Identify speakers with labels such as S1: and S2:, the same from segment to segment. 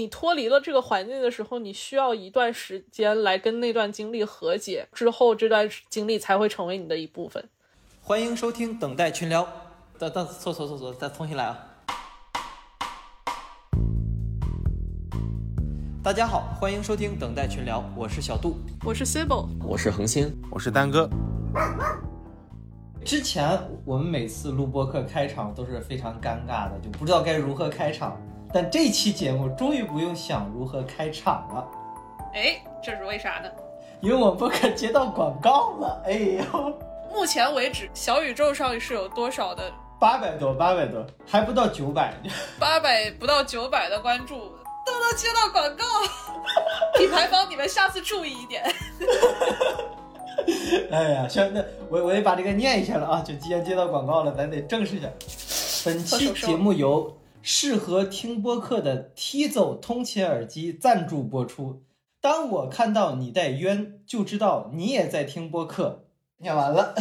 S1: 你脱离了这个环境的时候，你需要一段时间来跟那段经历和解，之后这段经历才会成为你的一部分。
S2: 欢迎收听等待群聊。等等，错错错错，再重新来啊！大家好，欢迎收听等待群聊，我是小杜，
S1: 我是 Sibyl，
S3: 我是恒星，
S4: 我是丹哥。
S2: 之前我们每次录播课开场都是非常尴尬的，就不知道该如何开场。但这期节目终于不用想如何开场了。
S1: 哎，这是为啥呢？
S2: 因为我不可接到广告了。哎呦，
S1: 目前为止，小宇宙上是有多少的？
S2: 八百多，八百多，还不到九百。
S1: 八百不到九百的关注。都能接到广告，品牌方，你们下次注意一点。
S2: 哎呀，行，那我我得把这个念一下了啊！就既然接到广告了，咱得正式一下。本期节目由适合听播客的 T 走通勤耳机赞助播出。当我看到你戴冤，就知道你也在听播客。念完了，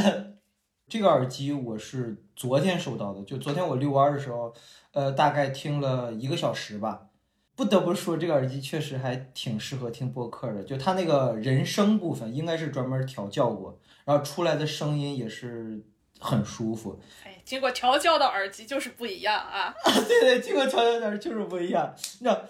S2: 这个耳机我是昨天收到的，就昨天我遛弯的时候，呃，大概听了一个小时吧。不得不说，这个耳机确实还挺适合听播客的。就它那个人声部分，应该是专门调教过，然后出来的声音也是很舒服。
S1: 哎，经过调教的耳机就是不一样啊！
S2: 对对，经过调教的耳就是不一样。你知道？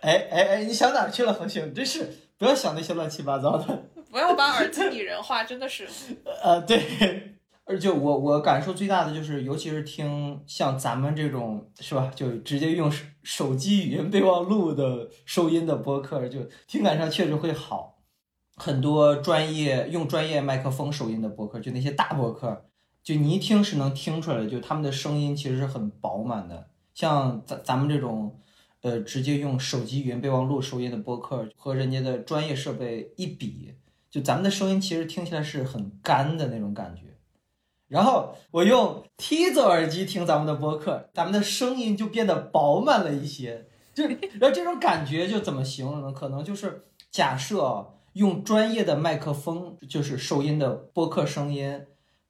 S2: 哎哎哎，你想哪去了，恒星？真是不要想那些乱七八糟的。
S1: 不要把耳机拟人化，真的是。
S2: 呃，对。而且我我感受最大的就是，尤其是听像咱们这种是吧，就直接用手手机语音备忘录的收音的播客，就听感上确实会好。很多专业用专业麦克风收音的播客，就那些大播客，就你一听是能听出来的，就他们的声音其实是很饱满的。像咱咱们这种，呃，直接用手机语音备忘录收音的播客，和人家的专业设备一比，就咱们的声音其实听起来是很干的那种感觉。然后我用 T 走耳机听咱们的播客，咱们的声音就变得饱满了一些。就然后这种感觉就怎么形容呢？可能就是假设用专业的麦克风，就是收音的播客声音，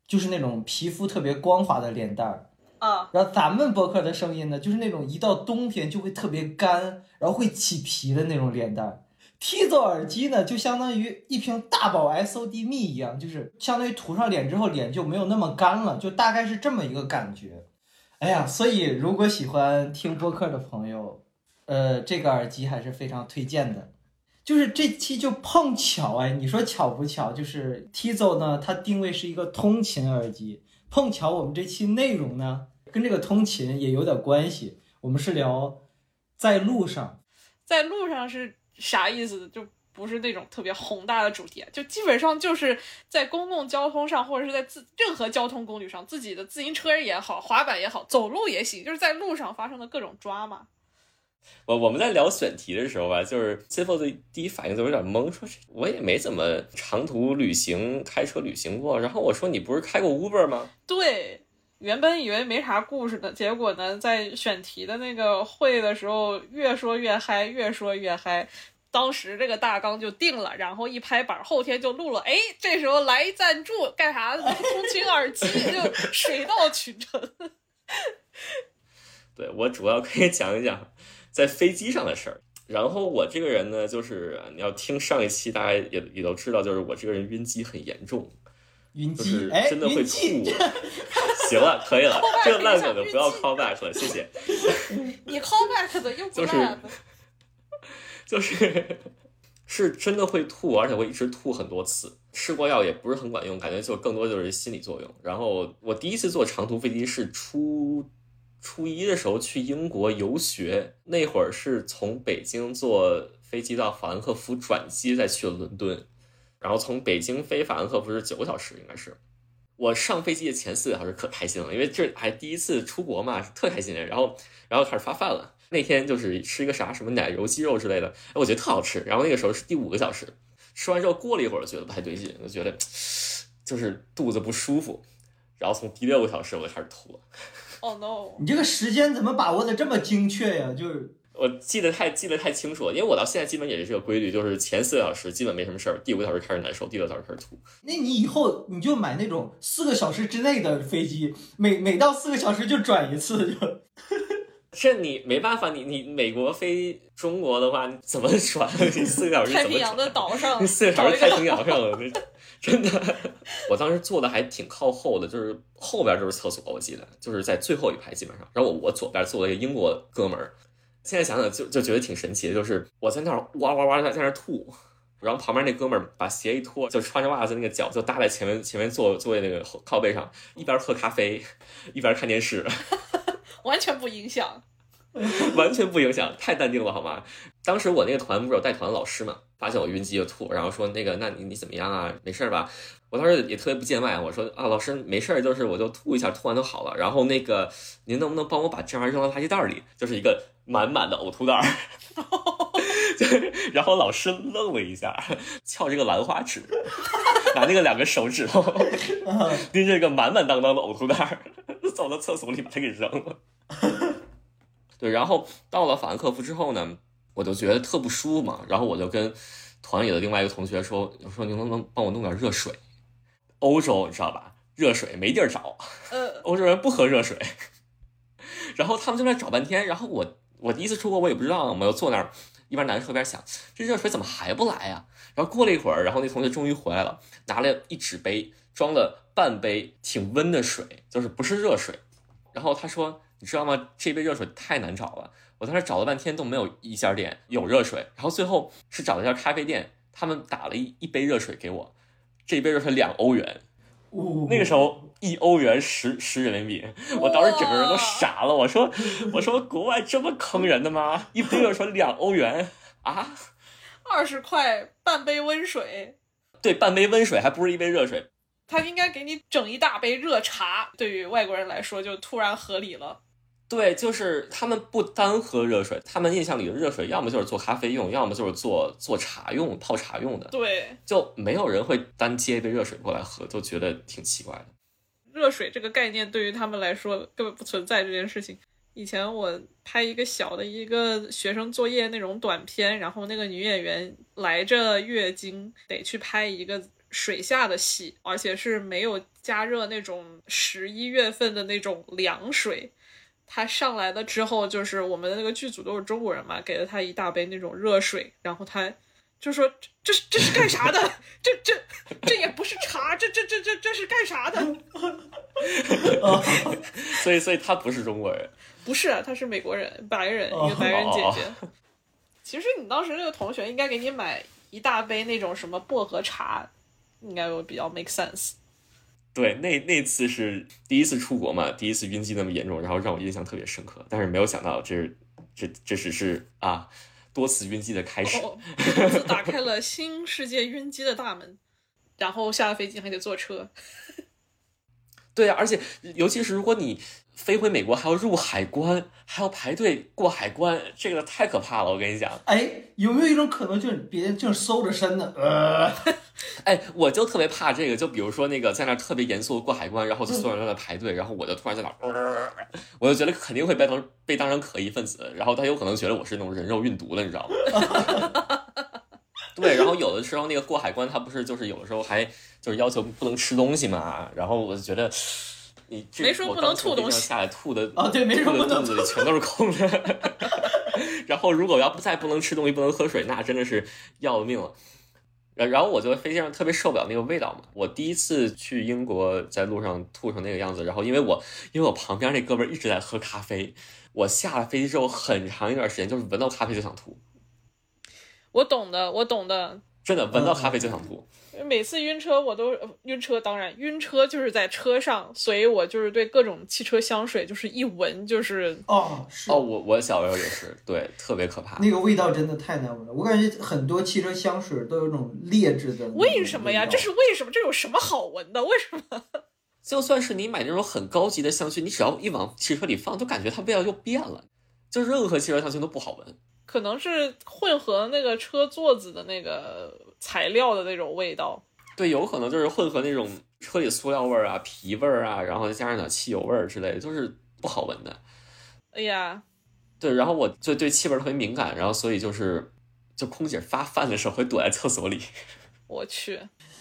S2: 就是那种皮肤特别光滑的脸蛋儿
S1: 啊。
S2: 然后咱们播客的声音呢，就是那种一到冬天就会特别干，然后会起皮的那种脸蛋儿。T 走耳机呢，就相当于一瓶大宝 SOD 蜜一样，就是相当于涂上脸之后，脸就没有那么干了，就大概是这么一个感觉。哎呀，所以如果喜欢听播客的朋友，呃，这个耳机还是非常推荐的。就是这期就碰巧哎，你说巧不巧？就是 Tizo 呢，它定位是一个通勤耳机，碰巧我们这期内容呢，跟这个通勤也有点关系。我们是聊在路上，
S1: 在路上是。啥意思？就不是那种特别宏大的主题，就基本上就是在公共交通上，或者是在自任何交通工具上，自己的自行车也好，滑板也好，走路也行，就是在路上发生的各种抓嘛。
S3: 我我们在聊选题的时候吧，就是 c i f o 的第一反应就有点懵，说我也没怎么长途旅行开车旅行过。然后我说你不是开过 Uber 吗？
S1: 对。原本以为没啥故事的，结果呢，在选题的那个会的时候，越说越嗨，越说越嗨。当时这个大纲就定了，然后一拍板，后天就录了。哎，这时候来赞助干啥？通勤耳机就水到渠成。
S3: 对我主要可以讲一讲在飞机上的事儿。然后我这个人呢，就是你要听上一期，大家也也都知道，就是我这个人晕机很严重。
S2: 晕
S3: 机，哎，真的会吐。行了，可以了，这个烂梗就不要 call back 了，谢谢。
S1: 你 call back 的又不
S3: 烂。就是，是真的会吐，而且会一直吐很多次。吃过药也不是很管用，感觉就更多就是心理作用。然后我第一次坐长途飞机是初初一的时候去英国游学，那会儿是从北京坐飞机到法兰克福转机，再去了伦敦。然后从北京飞法兰克福是九个小时，应该是。我上飞机的前四个小时可开心了，因为这还第一次出国嘛，特开心。然后，然后开始发饭了。那天就是吃一个啥什么奶油鸡肉之类的，哎，我觉得特好吃。然后那个时候是第五个小时，吃完之后过了一会儿，觉得不太对劲，就觉得 就是肚子不舒服。然后从第六个小时我就开始吐了。
S1: Oh no！
S2: 你这个时间怎么把握的这么精确呀？就是。
S3: 我记得太记得太清楚了，因为我到现在基本也是这个规律，就是前四个小时基本没什么事儿，第五个小时开始难受，第六个小时开始吐。
S2: 那你以后你就买那种四个小时之内的飞机，每每到四个小时就转一次就。
S3: 这你没办法，你你美国飞中国的话，你怎么转？你四个小时怎么
S1: 太平洋的岛上
S3: 你四个小时太平洋上真的。我当时坐的还挺靠后的，就是后边就是厕所，我记得就是在最后一排基本上。然后我我左边坐了一个英国哥们儿，现在想想就就觉得挺神奇的，就是我在那儿哇哇哇在在那儿吐。然后旁边那哥们儿把鞋一脱，就穿着袜子，那个脚就搭在前面前面座座位那个靠背上，一边喝咖啡，一边看电视，
S1: 完全不影响。
S3: 完全不影响，太淡定了好吗？当时我那个团不是有带团的老师嘛，发现我晕机就吐，然后说那个那你你怎么样啊？没事儿吧？我当时也特别不见外，我说啊老师没事儿，就是我就吐一下，吐完就好了。然后那个您能不能帮我把这玩意儿扔到垃圾袋里？就是一个满满的呕吐袋儿。对，然后老师愣了一下，翘这个兰花指，拿那个两个手指头拎着一个满满当当的呕吐袋儿，走到厕所里把它给扔了。对，然后到了法兰克福之后呢，我就觉得特不舒服嘛，然后我就跟团里的另外一个同学说，我说你能不能帮我弄点热水？欧洲你知道吧，热水没地儿找，
S1: 呃，
S3: 欧洲人不喝热水。然后他们就在找半天，然后我我第一次出国我也不知道，我就坐那儿一边难受一边想，这热水怎么还不来呀？然后过了一会儿，然后那同学终于回来了，拿了一纸杯装了半杯挺温的水，就是不是热水。然后他说。你知道吗？这杯热水太难找了，我当时找了半天都没有一家店有热水，然后最后是找了一家咖啡店，他们打了一一杯热水给我，这一杯热水两欧元，那个时候一欧元十十人民币，我当时整个人都傻了，我说我说国外这么坑人的吗？一杯热水两欧元啊？
S1: 二十块半杯温水，
S3: 对，半杯温水还不是一杯热水，
S1: 他应该给你整一大杯热茶，对于外国人来说就突然合理了。
S3: 对，就是他们不单喝热水，他们印象里的热水要么就是做咖啡用，要么就是做做茶用、泡茶用的。
S1: 对，
S3: 就没有人会单接一杯热水过来喝，就觉得挺奇怪的。
S1: 热水这个概念对于他们来说根本不存在这件事情。以前我拍一个小的一个学生作业那种短片，然后那个女演员来着月经，得去拍一个水下的戏，而且是没有加热那种十一月份的那种凉水。他上来了之后，就是我们的那个剧组都是中国人嘛，给了他一大杯那种热水，然后他就说：“这是这是干啥的？这这这也不是茶，这这这这这是干啥的？”
S3: 所以，所以他不是中国人，
S1: 不是，他是美国人，白人，一个白人姐姐。其实你当时那个同学应该给你买一大杯那种什么薄荷茶，应该会比较 make sense。
S3: 对，那那次是第一次出国嘛，第一次晕机那么严重，然后让我印象特别深刻。但是没有想到，这是这这只是啊多次晕机的开始，
S1: 打开了新世界晕机的大门。然后下了飞机还得坐车。
S3: 对啊，而且尤其是如果你。飞回美国还要入海关，还要排队过海关，这个太可怕了！我跟你讲，
S2: 哎，有没有一种可能，就是别人就是搜着身呢？呃，
S3: 哎，我就特别怕这个，就比如说那个在那特别严肃过海关，然后所有人都在排队，然后我就突然在那，我就觉得肯定会被当被当成可疑分子，然后他有可能觉得我是那种人肉运毒的，你知道吗？对，然后有的时候那个过海关，他不是就是有的时候还就是要求不能吃东西嘛，然后我就觉得。你
S1: 没说不能吐东西，
S3: 下来吐的
S2: 啊，对，没说不能
S3: 肚子里全都是空的。然后如果要不再不能吃东西，不能喝水，那真的是要了命了。然然后我就飞机上特别受不了那个味道嘛。我第一次去英国，在路上吐成那个样子，然后因为我因为我旁边那哥们一直在喝咖啡，我下了飞机之后很长一段时间就是闻到咖啡就想吐。
S1: 我懂的，我懂的。
S3: 真的闻到咖啡就想吐。
S1: 每次晕车我都晕车，当然晕车就是在车上，所以我就是对各种汽车香水就是一闻就是
S2: 哦是
S3: 哦，我我小时候也是，对，特别可怕。
S2: 那个味道真的太难闻了，我感觉很多汽车香水都有种劣质的。
S1: 为什么呀？这是为什么？这有什么好闻的？为什么？
S3: 就算是你买那种很高级的香薰，你只要一往汽车里放，就感觉它味道又变了。就任何汽车香薰都不好闻。
S1: 可能是混合那个车座子的那个材料的那种味道，
S3: 对，有可能就是混合那种车里塑料味儿啊、皮味儿啊，然后再加上点汽油味儿之类的，就是不好闻的。
S1: 哎呀，
S3: 对，然后我就对气味特别敏感，然后所以就是，就空姐发饭的时候会躲在厕所里。
S1: 我去，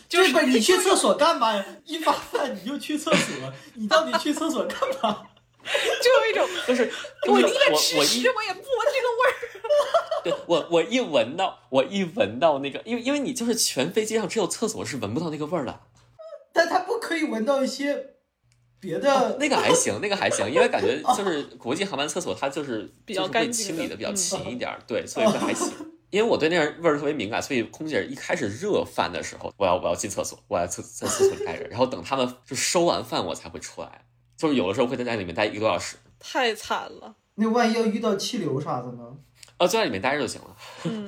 S2: 就是你去厕所干嘛呀？一发饭你就去厕所，你到底去厕所干嘛？
S1: 就有一种
S3: 就是
S1: 我
S3: 我
S1: 宁愿吃屎，我也不闻。
S3: 对我我一闻到我一闻到那个，因为因为你就是全飞机上只有厕所是闻不到那个味儿的，
S2: 但他不可以闻到一些别的
S3: 那个还行，那个还行，因为感觉 就是国际航班厕所它就是
S1: 比较
S3: 会
S1: 干净
S3: 清理的比较
S1: 嗯
S3: 勤一点儿，对，所以这还行。因为我对那样味儿特别敏感，所以空姐一开始热饭的时候，我要我要进厕所，我要厕在厕所里待着，然后等他们就收完饭我才会出来。就是有的时候会在那里面待一个多小时，
S1: 太惨了。
S2: 那万一要遇到气流啥的呢？
S3: 哦，就在里面待着就行了。
S1: 嗯，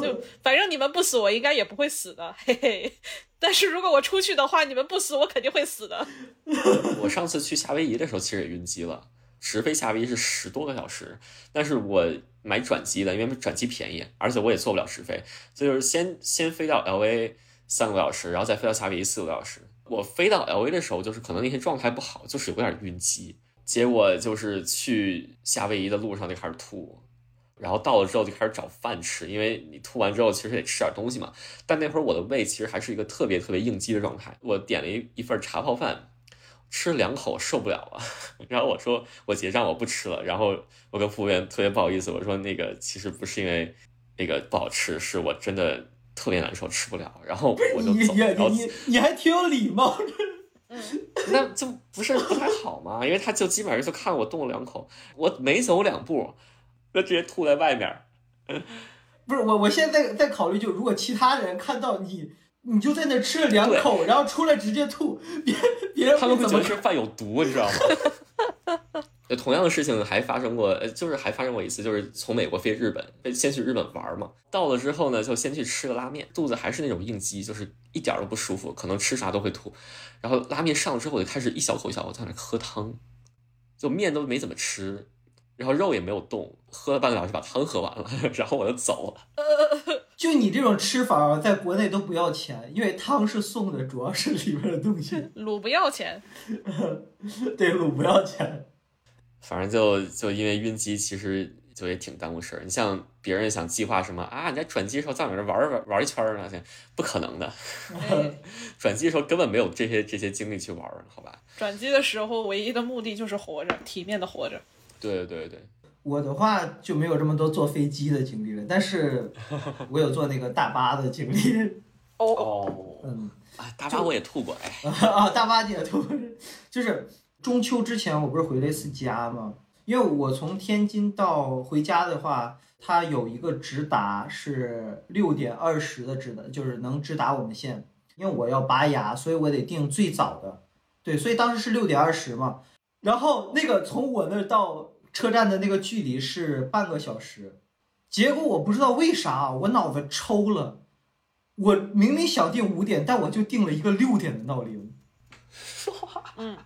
S1: 就反正你们不死，我应该也不会死的，嘿嘿。但是如果我出去的话，你们不死，我肯定会死的。
S3: 我上次去夏威夷的时候，其实也晕机了，直飞夏威夷是十多个小时，但是我买转机的，因为转机便宜，而且我也坐不了直飞，所以就是先先飞到 L A 三个多小时，然后再飞到夏威夷四个多小时。我飞到 L A 的时候，就是可能那天状态不好，就是有点晕机，结果就是去夏威夷的路上就开始吐。然后到了之后就开始找饭吃，因为你吐完之后其实得吃点东西嘛。但那会儿我的胃其实还是一个特别特别应激的状态。我点了一一份茶泡饭，吃了两口受不了了，然后我说我结账我不吃了。然后我跟服务员特别不好意思，我说那个其实不是因为那个不好吃，是我真的特别难受，吃不了。然后我就走，
S2: 你你
S3: 然后
S2: 你你你还挺有礼貌。
S3: 那就不是不太好嘛，因为他就基本上就看我动了两口，我没走两步，就直接吐在外面。
S2: 不是我，我现在在考虑，就如果其他人看到你，你就在那吃了两口，然后出来直接吐，别别人
S3: 他们会觉得这饭有毒，你知道吗？对，同样的事情还发生过，呃，就是还发生过一次，就是从美国飞日本，先去日本玩嘛，到了之后呢，就先去吃个拉面，肚子还是那种应激，就是一点都不舒服，可能吃啥都会吐。然后拉面上了之后，我就开始一小口一小口在那喝汤，就面都没怎么吃，然后肉也没有动，喝了半个小时把汤喝完了，然后我就走了。
S2: 就你这种吃法，在国内都不要钱，因为汤是送的，主要是里面的东西。
S1: 卤不要钱，
S2: 对，卤不要钱。
S3: 反正就就因为晕机，其实就也挺耽误事儿。你像别人想计划什么啊，你在转机的时候在我这玩儿玩玩一圈儿呢，不可能的。
S1: 哎
S3: 转机的时候根本没有这些这些精力去玩儿，好吧？
S1: 转机的时候唯一的目的就是活着，体面的活着。
S3: 对对对，
S2: 我的话就没有这么多坐飞机的经历了，但是 我有坐那个大巴的经历。
S1: 哦，
S3: 哦，
S2: 嗯，
S3: 啊，大巴我也吐过，哎，
S2: 啊，大巴你也吐，就是中秋之前我不是回了一次家吗？因为我从天津到回家的话，它有一个直达是六点二十的直达，就是能直达我们县。因为我要拔牙，所以我得订最早的。对，所以当时是六点二十嘛。然后那个从我那儿到车站的那个距离是半个小时，结果我不知道为啥我脑子抽了，我明明想定五点，但我就定了一个六点的闹铃。
S1: 嗯，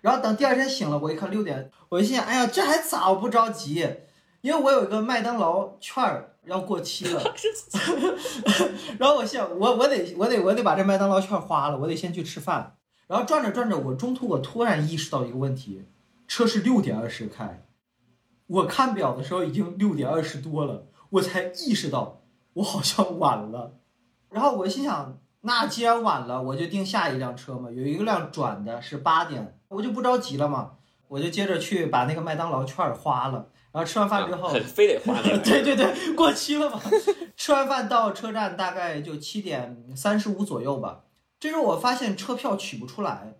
S2: 然后等第二天醒了，我一看六点，我就心想，哎呀，这还早，我不着急，因为我有一个麦当劳券儿要过期了。然后我想，我我得我得我得把这麦当劳券花了，我得先去吃饭。然后转着转着，我中途我突然意识到一个问题，车是六点二十开，我看表的时候已经六点二十多了，我才意识到我好像晚了。然后我心想，那既然晚了，我就订下一辆车嘛。有一个辆转的是八点，我就不着急了嘛，我就接着去把那个麦当劳券儿花了。然后吃完饭之后，
S3: 非得花那个，
S2: 对对对，过期了嘛。吃完饭到车站大概就七点三十五左右吧。这时候我发现车票取不出来，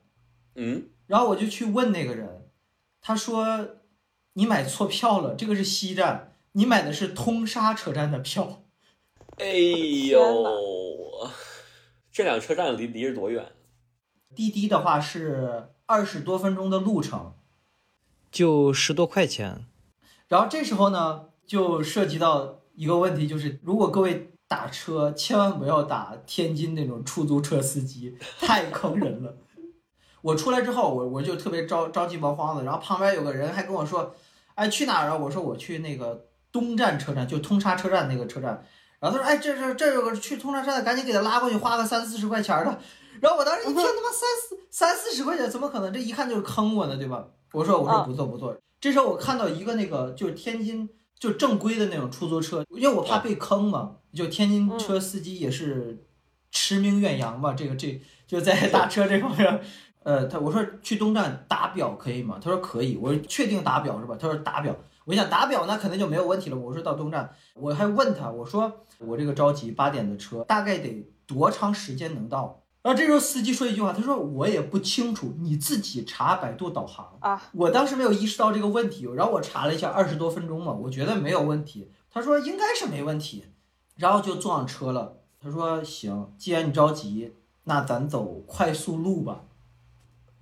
S3: 嗯，
S2: 然后我就去问那个人，他说你买错票了，这个是西站，你买的是通沙车站的票。
S3: 哎呦，这两个车站离离着多远？
S2: 滴滴的话是二十多分钟的路程，就十多块钱。然后这时候呢，就涉及到一个问题，就是如果各位打车，千万不要打天津那种出租车司机，太坑人了。我出来之后，我我就特别着着急忙慌的，然后旁边有个人还跟我说：“哎，去哪儿啊？”我说：“我去那个东站车站，就通沙车站那个车站。”然后他说：“哎，这这这有个去通沙车站的，赶紧给他拉过去，花个三四十块钱的。”然后我当时一听，他妈三四三四十块钱，怎么可能？这一看就是坑我呢，对吧？我说我说不做不做。这时候我看到一个那个就是天津就正规的那种出租车，因为我怕被坑嘛，就天津车司机也是驰名远扬嘛，这个这就在打车这方面。呃，他我说去东站打表可以吗？他说可以。我说确定打表是吧？他说打表。我想打表那肯定就没有问题了。我说到东站，我还问他，我说我这个着急八点的车，大概得多长时间能到？然后这时候司机说一句话，他说我也不清楚，你自己查百度导航
S1: 啊。
S2: 我当时没有意识到这个问题，然后我查了一下，二十多分钟嘛，我觉得没有问题。他说应该是没问题，然后就坐上车了。他说行，既然你着急，那咱走快速路吧。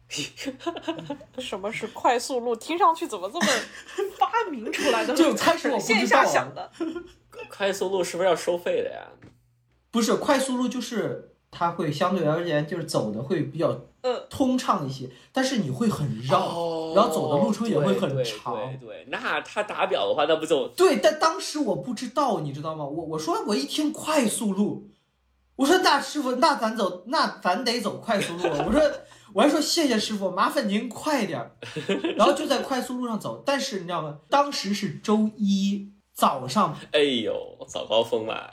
S1: 什么是快速路？听上去怎么这么 发明出来的？
S2: 就开始我
S1: 线下 想的。
S3: 快速路是不是要收费的呀？
S2: 不是快速路，就是它会相对而言就是走的会比较
S1: 嗯
S2: 通畅一些，但是你会很绕，
S3: 哦
S2: 然后走的路程也会很长。
S3: 对对对，那他打表的话，那不就
S2: 对，但当时我不知道，你知道吗？我我说我一听快速路，我说那师傅，那咱走，那咱得走快速路。我说我还说谢谢师傅，麻烦您快点儿。然后就在快速路上走，但是你知道吗？当时是周一早上
S3: 哎呦早高峰嘛？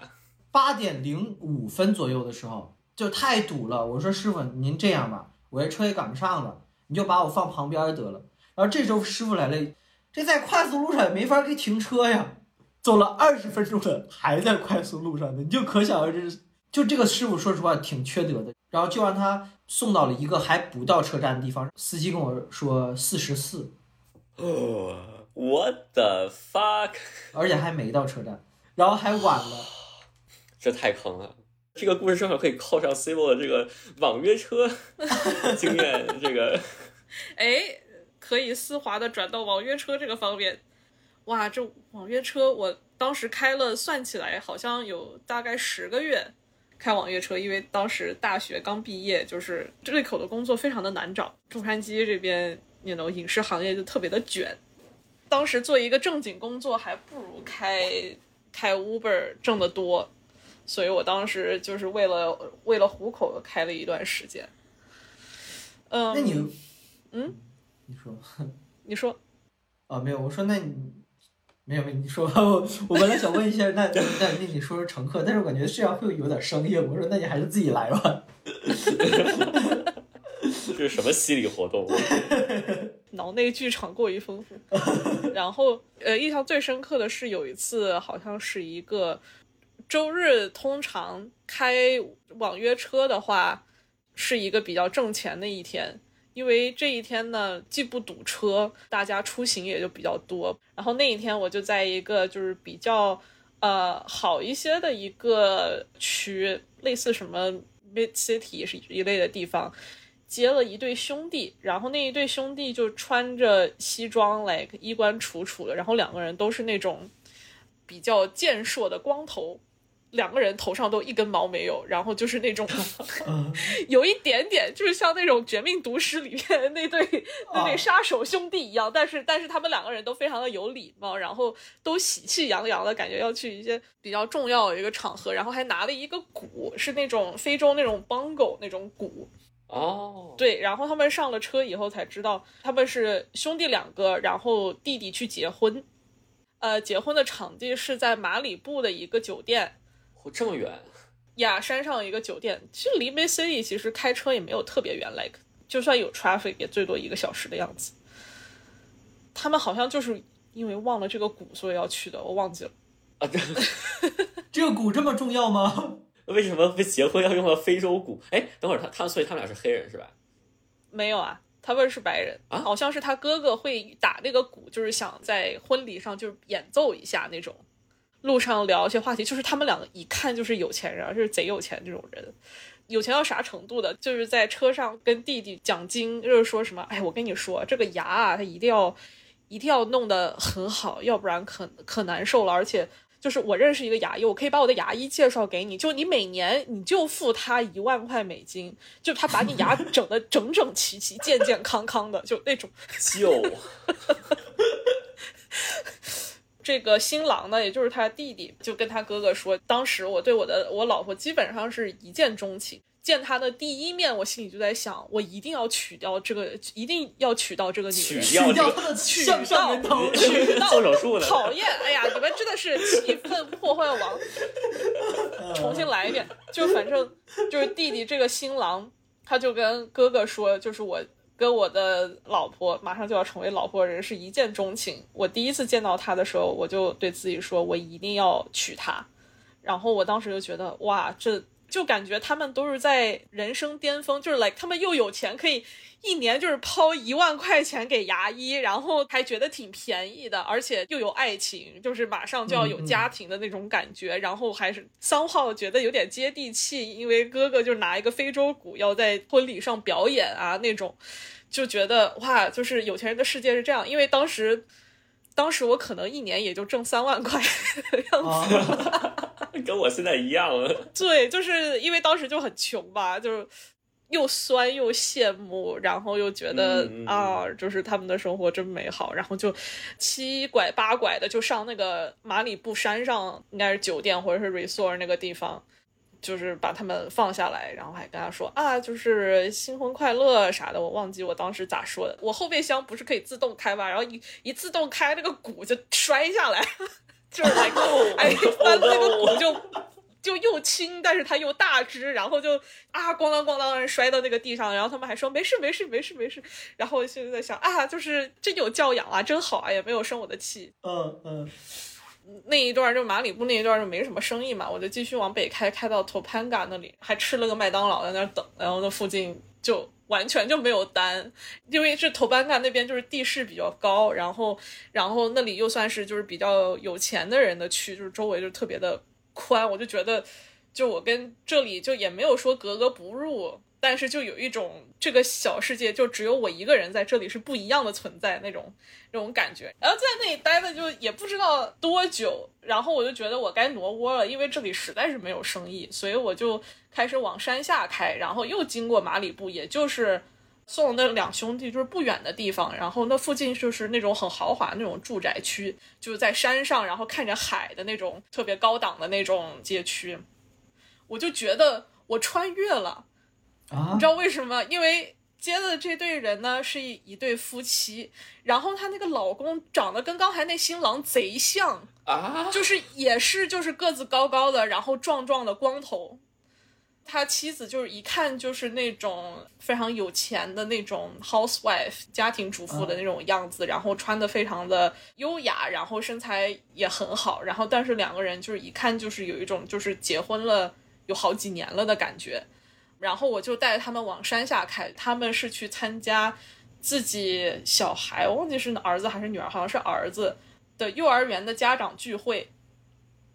S2: 八点零五分左右的时候，就太堵了。我说师傅，您这样吧，我这车也赶不上了，你就把我放旁边得了。然后这时候师傅来了，这在快速路上也没法给停车呀，走了二十分钟了，还在快速路上呢，你就可想而知，就这个师傅说实话挺缺德的。然后就让他送到了一个还不到车站的地方，司机跟我说四十四，
S3: 哦，What the fuck！
S2: 而且还没到车站，然后还晚了。
S3: 这太坑了。这个故事正好可以扣上 C 罗的这个网约车 经验，这个
S1: 哎，可以丝滑的转到网约车这个方面。哇，这网约车我当时开了，算起来好像有大概十个月开网约车，因为当时大学刚毕业，就是这类口的工作非常的难找。中山机这边，你 know 影视行业就特别的卷。当时做一个正经工作，还不如开开 Uber 挣得多，所以我当时就是为了为了糊口开了一段时间。嗯，
S2: 那你，
S1: 嗯，
S2: 你说。
S1: 你说
S2: 啊，没有，我说那你没有没有，你说吧，我我本来想问一下，那那那那你说说乘客，但是我感觉这样会有点生硬，我说那你还是自己来吧。
S3: 这是什么心理活动？
S1: 脑内剧场过于丰富。然后，呃，印象最深刻的是有一次，好像是一个周日，通常开网约车的话，是一个比较挣钱的一天，因为这一天呢既不堵车，大家出行也就比较多。然后那一天我就在一个就是比较呃好一些的一个区，类似什么 Mid City 是一类的地方。接了一对兄弟，然后那一对兄弟就穿着西装，like 衣冠楚楚的，然后两个人都是那种比较健硕的光头，两个人头上都一根毛没有，然后就是那种 有一点点，就是像那种《绝命毒师》里面那对那对杀手兄弟一样，但是但是他们两个人都非常的有礼貌，然后都喜气洋洋的感觉要去一些比较重要的一个场合，然后还拿了一个鼓，是那种非洲那种 bongo 那种鼓。
S3: 哦，
S1: 对，然后他们上了车以后才知道他们是兄弟两个，然后弟弟去结婚，呃，结婚的场地是在马里布的一个酒店
S3: 嚯这么远，
S1: 雅，山上一个酒店，其实离 Bay City 其实开车也没有特别远，like 就算有 traffic 也最多一个小时的样子。他们好像就是因为忘了这个鼓，所以要去的，我忘记了。
S3: 啊，这
S2: 这个鼓这么重要吗？
S3: 为什么不结婚要用到非洲鼓？哎，等会儿他他所以他们俩是黑人是吧？
S1: 没有啊，他们是白人
S3: 啊
S1: 好像是他哥哥会打那个鼓，就是想在婚礼上就是演奏一下那种。路上聊一些话题，就是他们两个一看就是有钱人，就是贼有钱这种人。有钱到啥程度的？就是在车上跟弟弟讲经，就是说什么，哎，我跟你说，这个牙啊，他一定要一定要弄得很好，要不然可可难受了。而且就是我认识一个牙医，我可以把我的牙医介绍给你，就你每年你就付他一万块美金，就他把你牙整得整整齐齐、健健康康的，就那种。
S3: 就
S1: 这个新郎呢，也就是他弟弟，就跟他哥哥说，当时我对我的我老婆基本上是一见钟情。见他的第一面，我心里就在想，我一定要娶掉这个，一定要娶到这个女人。
S3: 娶掉
S2: 去掉
S3: 这个
S2: 他的
S1: 娶 到
S3: 做手术呢？
S1: 讨厌！哎呀，你们真的是气氛破坏王。重新来一遍，就反正就是弟弟这个新郎他就跟哥哥说，就是我跟我的老婆马上就要成为老婆人是一见钟情。我第一次见到她的时候，我就对自己说，我一定要娶她。然后我当时就觉得，哇，这就感觉他们都是在人生巅峰，就是 like 他们又有钱，可以一年就是抛一万块钱给牙医，然后还觉得挺便宜的，而且又有爱情，就是马上就要有家庭的那种感觉，然后还是桑浩觉得有点接地气，因为哥哥就拿一个非洲鼓要在婚礼上表演啊那种，就觉得哇，就是有钱人的世界是这样，因为当时。当时我可能一年也就挣三万块的样子，
S3: 跟我现在一样了。
S1: 对，就是因为当时就很穷吧，就是又酸又羡慕，然后又觉得啊，就是他们的生活真美好，然后就七拐八拐的就上那个马里布山上，应该是酒店或者是 resort 那个地方。就是把他们放下来，然后还跟他说啊，就是新婚快乐啥的。我忘记我当时咋说的。我后备箱不是可以自动开吗？然后一一自动开，那个鼓就摔下来，就是来 哎，那那个鼓就就又轻，但是它又大只，然后就啊咣当咣当摔到那个地上。然后他们还说没事没事没事没事。然后我现在在想啊，就是真有教养啊，真好啊，也没有生我的气。
S2: 嗯嗯。
S1: 那一段就马里布那一段就没什么生意嘛，我就继续往北开，开到 Topanga 那里，还吃了个麦当劳在那等，然后那附近就完全就没有单，因为是头班嘎那边就是地势比较高，然后然后那里又算是就是比较有钱的人的区，就是周围就特别的宽，我就觉得就我跟这里就也没有说格格不入。但是就有一种这个小世界就只有我一个人在这里是不一样的存在那种那种感觉，然后在那里待的就也不知道多久，然后我就觉得我该挪窝了，因为这里实在是没有生意，所以我就开始往山下开，然后又经过马里布，也就是送那两兄弟就是不远的地方，然后那附近就是那种很豪华那种住宅区，就是在山上，然后看着海的那种特别高档的那种街区，我就觉得我穿越了。你知道为什么？因为接的这对人呢是一一对夫妻，然后她那个老公长得跟刚才那新郎贼像
S3: 啊，
S1: 就是也是就是个子高高的，然后壮壮的光头。他妻子就是一看就是那种非常有钱的那种 housewife 家庭主妇的那种样子，然后穿的非常的优雅，然后身材也很好，然后但是两个人就是一看就是有一种就是结婚了有好几年了的感觉。然后我就带着他们往山下开，他们是去参加自己小孩，我忘记是儿子还是女儿，好像是儿子的幼儿园的家长聚会。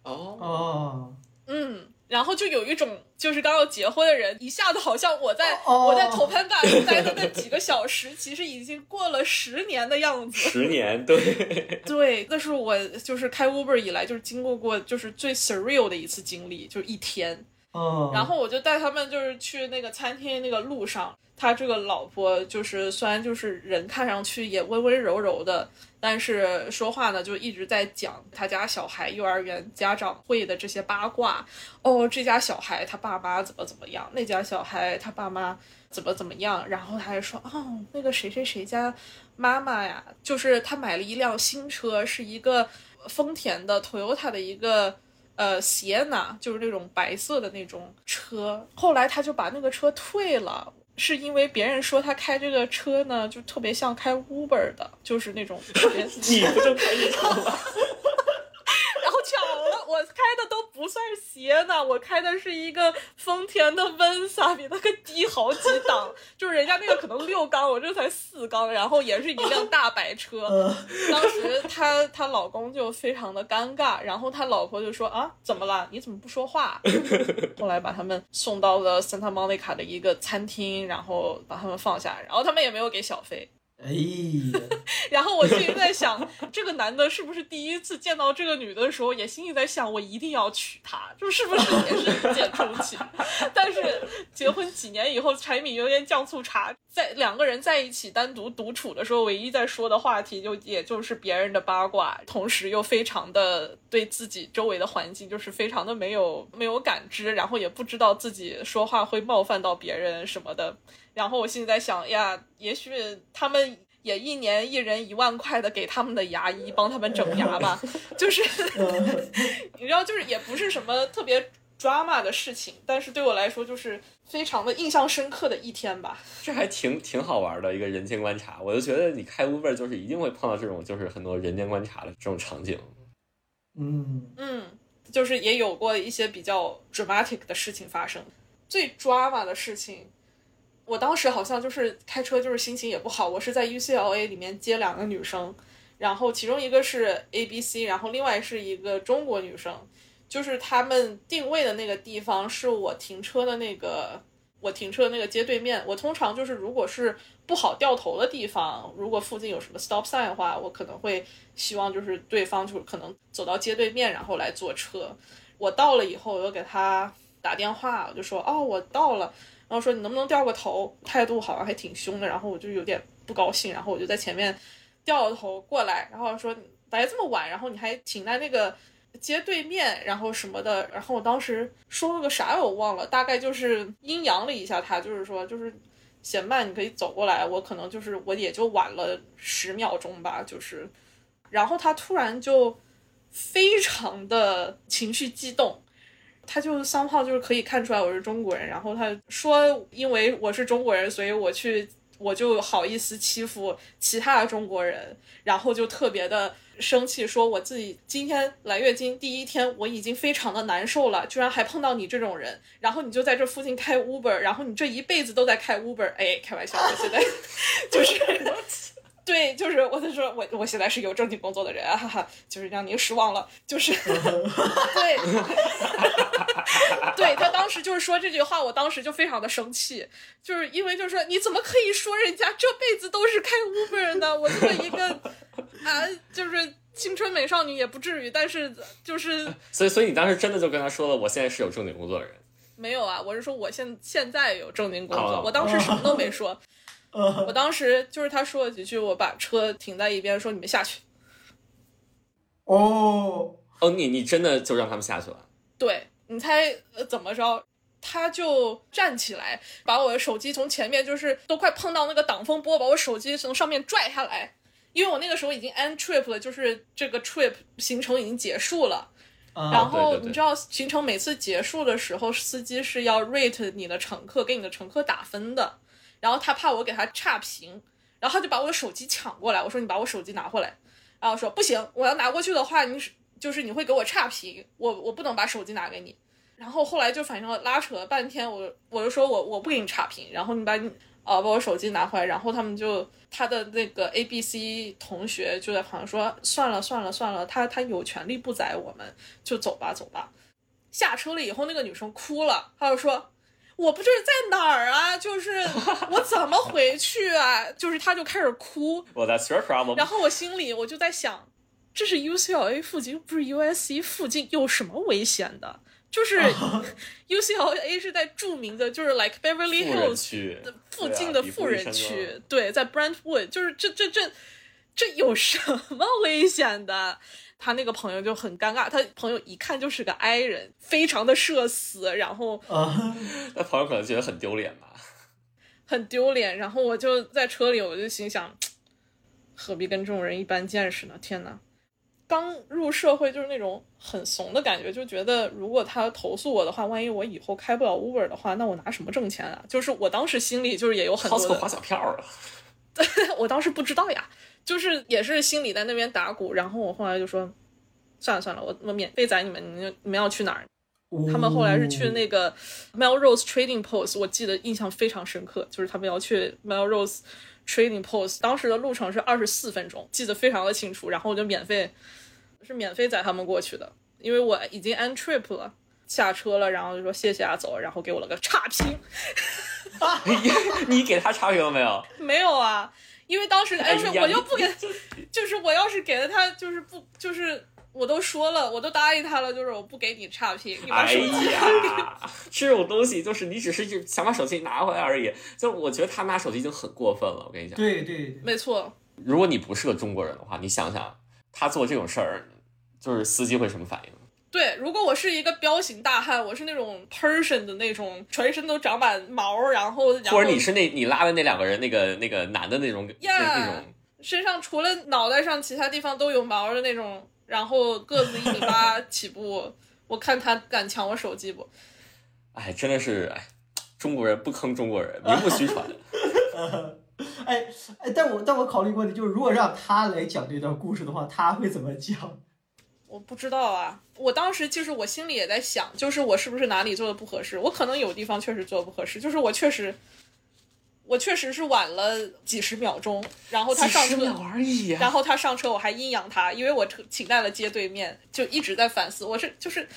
S3: 哦
S2: 哦，
S1: 嗯，然后就有一种就是刚要结婚的人，一下子好像我在我在头盘港待的那几个小时，其实已经过了十年的样子。
S3: 十年，对
S1: 对，那是我就是开 Uber 以来就是经过过就是最 surreal 的一次经历，就是一天。然后我就带他们，就是去那个餐厅那个路上，他这个老婆就是虽然就是人看上去也温温柔柔的，但是说话呢就一直在讲他家小孩幼儿园家长会的这些八卦。哦，这家小孩他爸妈怎么怎么样，那家小孩他爸妈怎么怎么样，然后他还说，哦，那个谁谁谁家妈妈呀，就是他买了一辆新车，是一个丰田的 Toyota 的一个。呃，Sienna 就是那种白色的那种车，后来他就把那个车退了，是因为别人说他开这个车呢，就特别像开 Uber 的，就是那种特别。
S3: 你不就开这车吗？
S1: 我开的都不算斜呢，我开的是一个丰田的温莎，比那个低好几档。就是人家那个可能六缸，我这才四缸，然后也是一辆大白车。当时她她老公就非常的尴尬，然后他老婆就说啊，怎么了？你怎么不说话？后来把他们送到了 Santa Monica 的一个餐厅，然后把他们放下，然后他们也没有给小费。
S2: 哎，
S1: 然后我心里在想，这个男的是不是第一次见到这个女的时候，也心里在想，我一定要娶她，就是不是也是一见钟情？但是结婚几年以后，柴米油盐酱醋茶，在两个人在一起单独独处的时候，唯一在说的话题就也就是别人的八卦，同时又非常的对自己周围的环境就是非常的没有没有感知，然后也不知道自己说话会冒犯到别人什么的。然后我心里在想呀，也许他们也一年一人一万块的给他们的牙医帮他们整牙吧，就是 你知道，就是也不是什么特别 drama 的事情，但是对我来说就是非常的印象深刻的一天吧。
S3: 这还挺挺好玩的一个人间观察，我就觉得你开 Uber 就是一定会碰到这种就是很多人间观察的这种场景。
S2: 嗯
S1: 嗯，就是也有过一些比较 dramatic 的事情发生。最 drama 的事情，我当时好像就是开车，就是心情也不好。我是在 UCLA 里面接两个女生，然后其中一个是 A B C，然后另外是一个中国女生。就是他们定位的那个地方是我停车的那个，我停车的那个街对面。我通常就是如果是不好掉头的地方，如果附近有什么 stop sign 的话，我可能会希望就是对方就是可能走到街对面，然后来坐车。我到了以后，我又给他打电话，我就说哦，我到了，然后说你能不能掉个头，态度好像还挺凶的，然后我就有点不高兴，然后我就在前面掉了头过来，然后说来这么晚，然后你还停在那个。街对面，然后什么的，然后我当时说了个啥我忘了，大概就是阴阳了一下他，就是说就是嫌慢，你可以走过来，我可能就是我也就晚了十秒钟吧，就是，然后他突然就非常的情绪激动，他就是三炮就是可以看出来我是中国人，然后他说因为我是中国人，所以我去我就好意思欺负其他中国人，然后就特别的。生气说：“我自己今天来月经第一天，我已经非常的难受了，居然还碰到你这种人，然后你就在这附近开 Uber，然后你这一辈子都在开 Uber，哎，开玩笑，我现在 就是，对，就是我就说我我现在是有正经工作的人，哈哈，就是让您失望了，就是 对，对他当时就是说这句话，我当时就非常的生气，就是因为就是说你怎么可以说人家这辈子都是开 Uber 呢？我这么一个。”啊，就是青春美少女也不至于，但是就是，
S3: 所以所以你当时真的就跟他说了，我现在是有正经工作的人。
S1: 没有啊，我是说我现现在有正经工作，我当时什么都没说，我当时就是他说了几句，我把车停在一边，说你们下去。
S2: 哦
S3: 哦，你你真的就让他们下去了？
S1: 对，你猜怎么着？他就站起来，把我的手机从前面就是都快碰到那个挡风玻，把我手机从上面拽下来。因为我那个时候已经 end trip 了，就是这个 trip 行程已经结束了，然后你知道行程每次结束的时候，司机是要 rate 你的乘客，给你的乘客打分的，然后他怕我给他差评，然后他就把我的手机抢过来，我说你把我手机拿回来，然后说不行，我要拿过去的话，你就是你会给我差评，我我不能把手机拿给你，然后后来就反正拉扯了半天，我我就说我我不给你差评，然后你把你。啊，把我手机拿回来，然后他们就他的那个 A B C 同学就在旁边说：“算了算了算了，他他有权利不宰我们，就走吧走吧。”下车了以后，那个女生哭了，她就说：“我不知道在哪儿啊，就是 我怎么回去啊？”就是他就开始哭。
S3: Well, that's your problem.
S1: 然后我心里我就在想，这是 U C L A 附近，不是 U S C 附近，有什么危险的？就是 UCLA 是在著名的，就是 like Beverly Hills 附近的富人区，对，在 Brentwood，就是这这这这有什么危险的？他那个朋友就很尴尬，他朋友一看就是个 I 人，非常的社死，然后
S3: 那朋友可能觉得很丢脸吧，
S1: 很丢脸。然后我就在车里，我就心想，何必跟这种人一般见识呢？天哪！刚入社会就是那种很怂的感觉，就觉得如果他投诉我的话，万一我以后开不了 Uber 的话，那我拿什么挣钱啊？就是我当时心里就是也有很多
S3: 的。花小票啊！
S1: 我当时不知道呀，就是也是心里在那边打鼓。然后我后来就说，算了算了，我我免费载你们，你们你们要去哪儿？他们后来是去那个 Melrose Trading Post，我记得印象非常深刻，就是他们要去 Melrose Trading Post，当时的路程是二十四分钟，记得非常的清楚。然后我就免费。是免费载他们过去的，因为我已经 end trip 了，下车了，然后就说谢谢啊，走，然后给我了个差评。
S3: 你给他差评了没有？
S1: 没有啊，因为当时哎，我又不给，就是我要是给了他，就是不，就是我都说了，我都答应他了，就是我不给你差评。
S3: 你哎呀，这种东西就是你只是就想把手机拿回来而已，就我觉得他拿手机已经很过分了。我跟你讲，
S2: 对对，
S1: 没错。
S3: 如果你不是个中国人的话，你想想他做这种事儿。就是司机会什么反应？
S1: 对，如果我是一个彪形大汉，我是那种 Persian 的那种，全身都长满毛，然后
S3: 或者你是那你拉的那两个人，那个那个男的那种那种，
S1: 身上除了脑袋上其他地方都有毛的那种，然后个子一米八 起步，我看他敢抢我手机不？
S3: 哎，真的是哎，中国人不坑中国人，名不虚传。
S2: 哎哎，但我但我考虑过的就是，如果让他来讲这段故事的话，他会怎么讲？
S1: 我不知道啊，我当时就是我心里也在想，就是我是不是哪里做的不合适？我可能有地方确实做的不合适，就是我确实，我确实是晚了几十秒钟，然后他上车
S3: 而已
S1: 然后他上车我还阴阳他，因为我停在了街对面，就一直在反思，我是就是，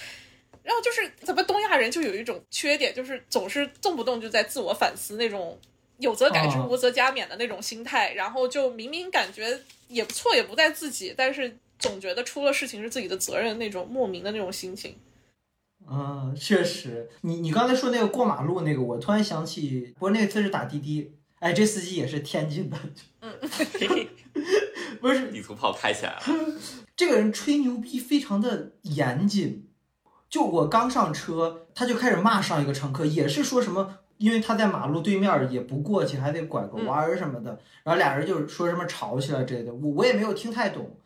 S1: 然后就是咱们东亚人就有一种缺点，就是总是动不动就在自我反思那种有则改之，
S2: 哦。
S1: 无则加勉的那种心态，然后就明明感觉也不错，也不在自己，但是总觉得出了事情是自己的责任，那种莫名的那种心情。
S2: 嗯，确实，你你刚才说那个过马路那个，我突然想起，不过那次是打滴滴，哎，这司机也是天津的，嗯 不是
S3: 地图炮开起来了，
S2: 这个人吹牛逼非常的严谨。就我刚上车，他就开始骂上一个乘客，也是说什么，因为他在马路对面也不过去，还得拐个弯儿什么的，然后俩人就说什么吵起来之类的，我我也没有听太懂。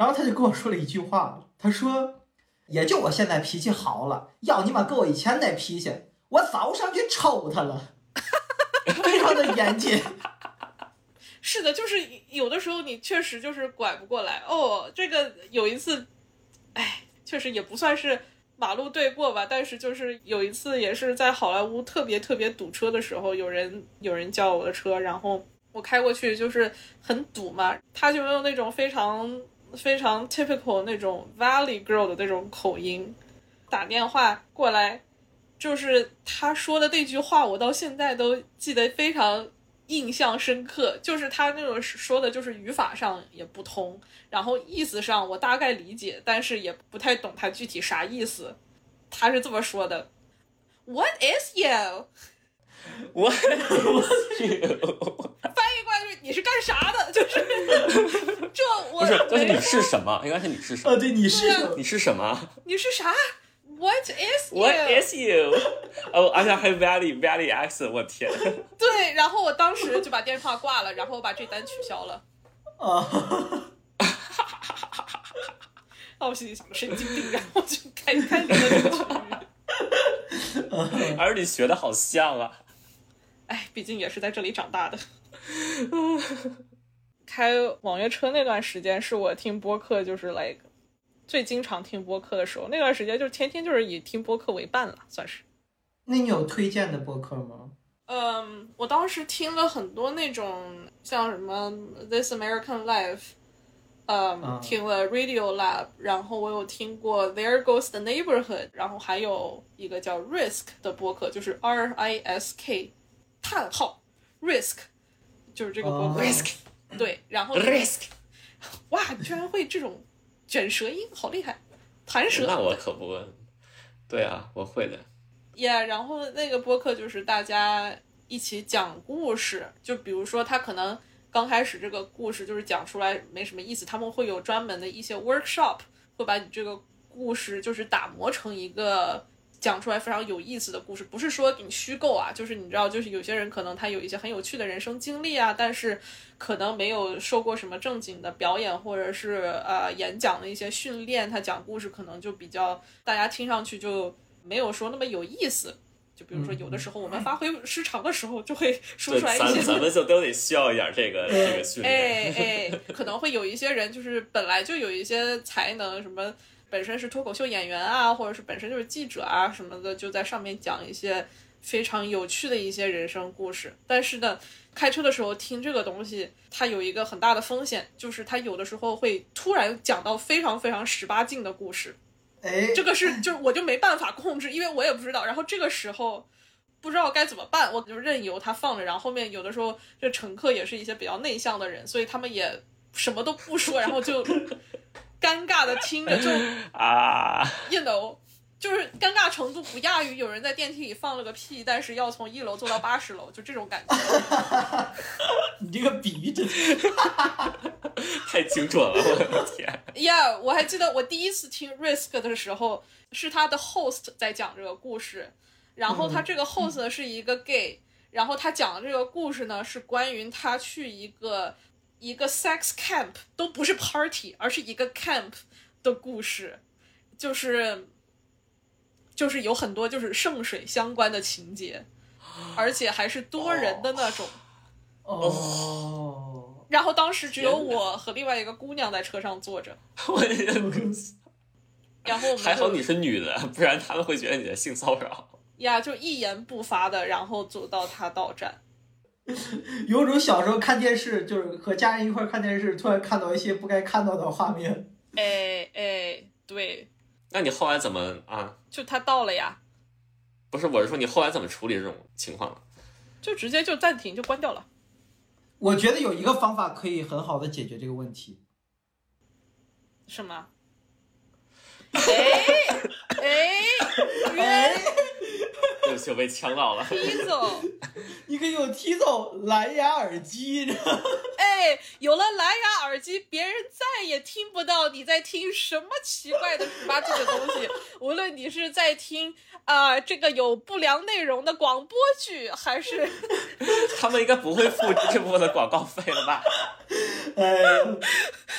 S2: 然后他就跟我说了一句话，他说：“也就我现在脾气好了，要你妈跟我以前那脾气，我早上去抽他了。”非常的严谨。
S1: 是的，就是有的时候你确实就是拐不过来哦。这个有一次，哎，确实也不算是马路对过吧，但是就是有一次也是在好莱坞特别特别堵车的时候，有人有人叫我的车，然后我开过去就是很堵嘛，他就用那种非常非常 typical 那种 Valley Girl 的那种口音打电话过来，就是他说的那句话，我到现在都记得非常印象深刻。就是他那种说的，就是语法上也不通，然后意思上我大概理解，但是也不太懂他具体啥意思。他是这么说的：“What is you？”
S3: 我
S1: 翻译过来就是你是干啥的？就是这我
S3: 不是，就是你是什么？应该是你是什么？
S2: 呃，对，你是
S3: 你是什么
S1: 你是啥？What is
S3: you？？What is you？哦，而且还有 Valley Valley accent，我天！
S1: 对，然后我当时就把电话挂了，然后我把这单取消了。
S2: 啊？
S1: 那我心里想神经病，然后就开开离了这个区域。
S3: 而你学的好像啊。
S1: 哎，毕竟也是在这里长大的。开网约车那段时间是我听播客就是 like 最经常听播客的时候，那段时间就是天天就是以听播客为伴了，算是。
S2: 那你有推荐的播客吗？
S1: 嗯，我当时听了很多那种像什么 This American Life，嗯，
S2: 啊
S1: 听了 Radio Lab，然后我有听过 There Goes the Neighborhood，然后还有一个叫 Risk 的播客，就是 R I S K 叹号 Risk，就是这个播客。对，然后
S3: Risk，
S1: 哇，你居然会这种卷舌音，好厉害，弹舌。
S3: 那我可不。对啊，我会的。
S1: Yeah，然后那个播客就是大家一起讲故事，就比如说他可能刚开始这个故事就是讲出来没什么意思，他们会有专门的一些 workshop，会把你这个故事就是打磨成一个讲出来非常有意思的故事，不是说给你虚构啊，就是你知道，就是有些人可能他有一些很有趣的人生经历啊，但是可能没有受过什么正经的表演或者是呃演讲的一些训练，他讲故事可能就比较大家听上去就没有说那么有意思。就比如说，有的时候我们发挥失常的时候，就会说，出来一些
S3: 咱咱们就都得需要一点这个这个训练。
S1: 哎哎，可能会有一些人就是本来就有一些才能，什么本身是脱口秀演员啊，或者是本身就是记者啊什么的，就在上面讲一些非常有趣的一些人生故事。但是呢，开车的时候听这个东西，它有一个很大的风险，就是它有的时候会突然讲到非常非常十八禁的故事。
S2: 哎，
S1: 这个是就我就没办法控制，因为我也不知道。然后这个时候不知道该怎么办，我就任由它放着。然后后面有的时候这乘客也是一些比较内向的人，所以他们也什么都不说，然后就尴尬的听着，就
S3: 啊
S1: ，you know。就是尴尬程度不亚于有人在电梯里放了个屁，但是要从一楼坐到八十楼，就这种感觉。
S2: 你这个比喻真是
S3: 太精准了，我的天！
S1: 呀我还记得我第一次听 Risk 的时候，是他的 host 在讲这个故事，然后他这个 host 是一个 gay，然后他讲的这个故事呢是关于他去一个一个 sex camp，都不是 party，而是一个 camp 的故事，就是就是有很多就是圣水相关的情节，而且还是多人的那种。
S2: 哦，
S1: 然后当时只有我和另外一个姑娘在车上坐着，
S3: 我也
S1: 然后我们就
S3: 还好你是女的，不然他们会觉得你在性骚扰。
S1: 呀就一言不发的，然后走到他到站。
S2: 有种小时候看电视，就是和家人一块看电视，突然看到一些不该看到的画面。
S1: 哎哎，对，
S3: 那你后来怎么啊？
S1: 就他到了呀，
S3: 不是，我是说你后来怎么处理这种情况？
S1: 就直接就暂停就关掉了。
S2: 我觉得有一个方法可以很好的解决这个问题。
S1: 是吗？哎哎，约
S3: 对不起，我被呛到了。
S1: 踢走。
S2: 你可以用 T 走蓝牙耳机，
S1: 哎，有了蓝牙耳机，别人再也听不到你在听什么奇怪的十八禁的东西。无论你是在听啊、这个有不良内容的广播剧，还是
S3: 他们应该不会付这部分的广告费了吧？
S2: 哎，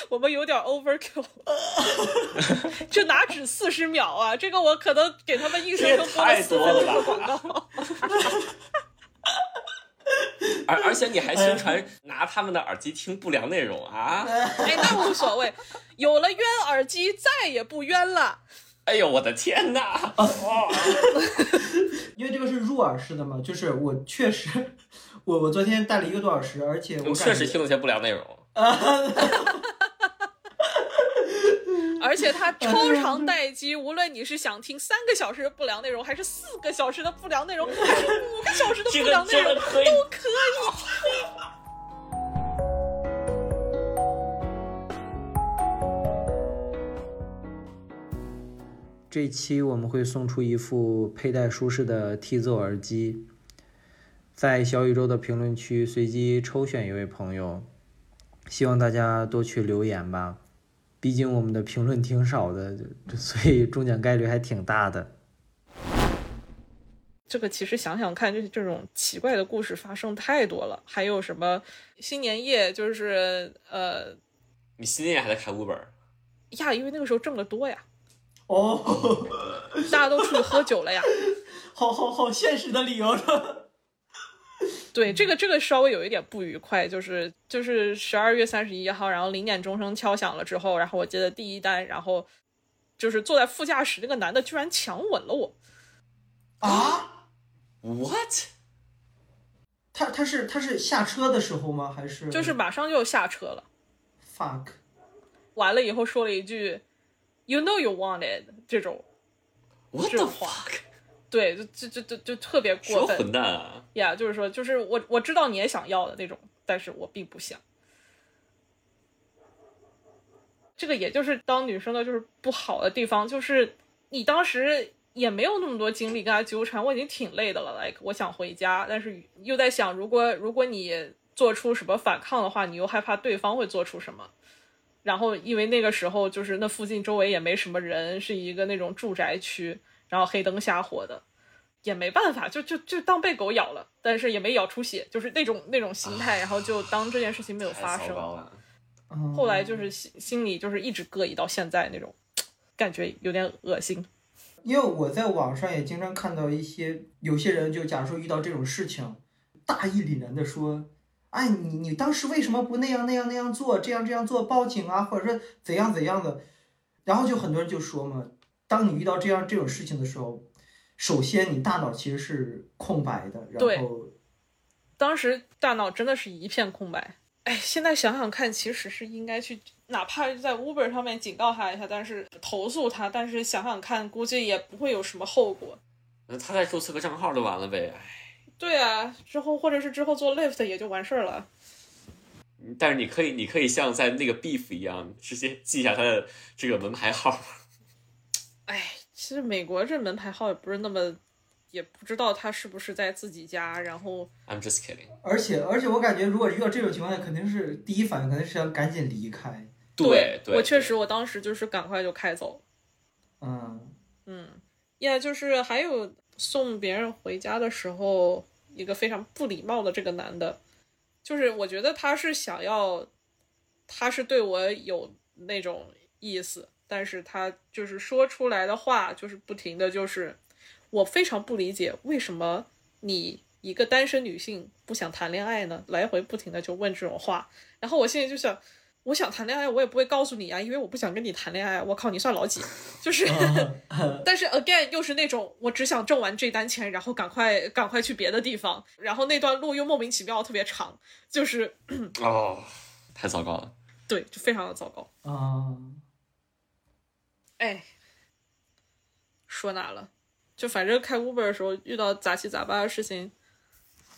S1: 我们有点 overkill，这哪止四十秒啊？这个我可能给他们硬生生播了四分钟的广告。
S3: 而而且你还宣传拿他们的耳机听不良内容啊！
S1: 哎，那无所谓，有了冤耳机，再也不冤了。
S3: 哎呦，我的天哪！
S2: 因为这个是入耳式的嘛，就是我确实，我我昨天戴了一个多小时，而且我
S3: 我确实听了些不良内容。
S1: 而且它 超长待机，无论你是想听三个小时的不良内容，还是四个小时的不良内容，还是五个小时的不良内容，都可以。
S2: 这期我们会送出一副佩戴舒适的 T 奏耳机，在小宇宙的评论区随机抽选一位朋友，希望大家多去留言吧，毕竟我们的评论挺少的，就所以中奖概率还挺大的。
S1: 这个其实想想看，就是这种奇怪的故事发生太多了。还有什么新年夜，就是呃
S3: 你新年还在开 Uber？
S1: 呀，因为那个时候挣的多呀，
S2: 哦，
S1: 大家都出去喝酒了呀。
S2: 好好好，现实的理由了。
S1: 对，这个这个稍微有一点不愉快，就是就是十二月三十一号，然后零点钟声敲响了之后，然后我接的第一单，然后就是坐在副驾驶那个男的居然强吻了我，
S2: 啊
S3: ？What？
S2: 他他是他是下车的时候吗？还是
S1: 就是马上就下车了
S2: ，fuck？
S1: 完了以后说了一句 “You know you wanted” 这种
S3: ，What the fuck？
S1: 对，就就就就就特别过分
S3: 混蛋啊！
S1: 呀就是说，就是我我知道你也想要的那种，但是我并不想。这个也就是当女生的就是不好的地方，就是你当时也没有那么多精力跟他纠缠，我已经挺累的了，like 我想回家，但是又在想，如果如果你做出什么反抗的话，你又害怕对方会做出什么。然后因为那个时候就是那附近周围也没什么人，是一个那种住宅区，然后黑灯瞎火的，也没办法，就就就当被狗咬了，但是也没咬出血，就是那种那种心态，然后就当这件事情没有发生。后来就是心心里就是一直膈应到现在那种，感觉有点恶心。
S2: 因为我在网上也经常看到一些有些人就假如说遇到这种事情，大义凛然的说，哎，你你当时为什么不那样那样那样做，这样这样做，报警啊，或者说怎样怎样的，然后就很多人就说嘛，当你遇到这样这种事情的时候，首先你大脑其实是空白的，
S1: 对
S2: 然后
S1: 当时大脑真的是一片空白。哎，现在想想看，其实是应该去，哪怕在 Uber 上面警告他一下，但是投诉他，但是想想看，估计也不会有什么后果。
S3: 那他再注册个账号就完了呗。唉
S1: 对啊，之后或者是之后做 Lyft 也就完事儿了。
S3: 但是你可以，你可以像在那个 Beef 一样，直接记下他的这个门牌号。
S1: 哎，其实美国这门牌号也不是那么，也不知道他是不是在自己家，然后
S3: I'm just kidding。
S2: 而且而且我感觉如果遇到这种情况下，肯定是第一反应肯定是想赶紧离开，
S3: 对对，
S1: 我确实，我当时就是赶快就开走。
S2: 嗯，
S1: 嗯，呀，就是还有送别人回家的时候，一个非常不礼貌的这个男的，就是我觉得他是想要，他是对我有那种意思，但是他就是说出来的话，就是不停的就是我非常不理解为什么你一个单身女性不想谈恋爱呢？来回不停的就问这种话，然后我现在就想，我想谈恋爱，我也不会告诉你啊，因为我不想跟你谈恋爱。我靠，你算老几？就是，但是 again 又是那种我只想挣完这单钱，然后赶快赶快去别的地方，然后那段路又莫名其妙特别长，就是
S3: 哦，太糟糕了。
S1: 对，就非常的糟糕。
S2: 啊，
S1: 哎，说哪了？就反正开 Uber 的时候遇到杂七杂八的事情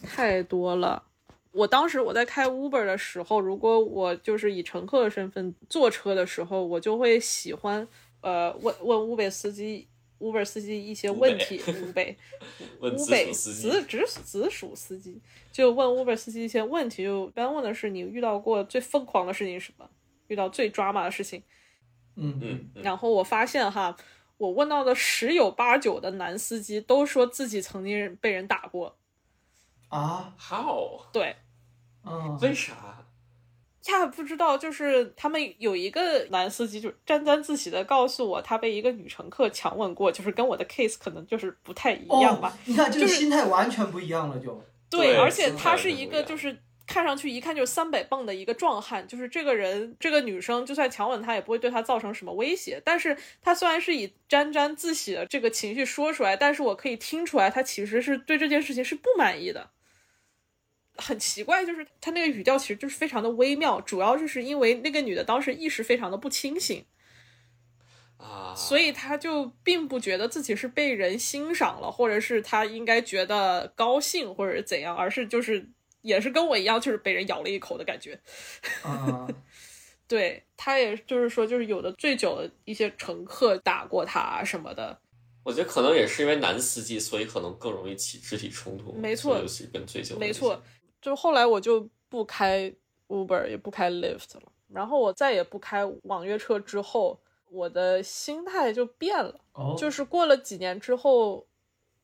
S1: 太多了。我当时我在开 Uber 的时候，如果我就是以乘客的身份坐车的时候，我就会喜欢呃问问 Uber 司机 Uber 司机一些问题，Uber
S3: 问
S1: 乌
S3: 直
S1: 北
S3: 属司机，
S1: 直直直属司机就问 Uber 司机一些问题，就一般问的是你遇到过最疯狂的事情是什么，遇到最抓马的事情。
S2: 嗯
S3: 嗯，嗯
S1: 然后我发现哈，我问到的十有八九的男司机都说自己曾经被人打过。
S2: 啊
S3: ，，How？
S1: 对
S2: 嗯，
S3: 为啥？
S1: 呀，不知道，就是他们有一个男司机就沾沾自喜的告诉我，他被一个女乘客强吻过，就是跟我的 case 可能就是不太一样吧。
S2: 哦，你看这个
S1: 就是
S2: 心态完全不一样了，就
S3: 对
S1: 而且他是一个就是看上去一看就是三百磅的一个壮汉，就是这个人这个女生就算强吻他也不会对他造成什么威胁，但是他虽然是以沾沾自喜的这个情绪说出来，但是我可以听出来他其实是对这件事情是不满意的。很奇怪，就是他那个语调其实就是非常的微妙，主要就是因为那个女的当时意识非常的不清醒，
S3: 啊，
S1: 所以他就并不觉得自己是被人欣赏了，或者是他应该觉得高兴，或者是怎样，而是就是也是跟我一样，就是被人咬了一口的感觉。
S2: 啊，
S1: 对他也就是说，就是有的醉酒的一些乘客打过他啊什么的，
S3: 我觉得可能也是因为男司机，所以可能更容易起肢体冲突。
S1: 没错
S3: 尤其跟醉酒
S1: 没错。就后来我就不开 Uber，也不开 Lyft 了，然后我再也不开网约车之后，我的心态就变了。
S2: 哦，
S1: 就是过了几年之后，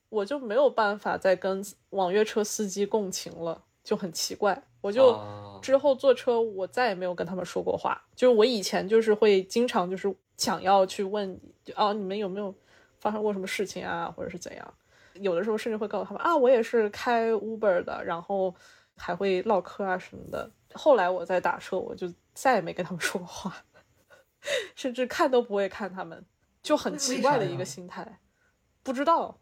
S1: 我就没有办法再跟网约车司机共情了，就很奇怪。我就
S3: 啊
S1: 之后坐车，我再也没有跟他们说过话。就是我以前就是会经常就是想要去问，就啊你们有没有发生过什么事情啊，或者是怎样。有的时候甚至会告诉他们啊，我也是开 Uber 的，然后还会唠嗑啊什么的。后来我在打车，我就再也没跟他们说过话，甚至看都不会看他们，就很奇怪的一个心态。不知道，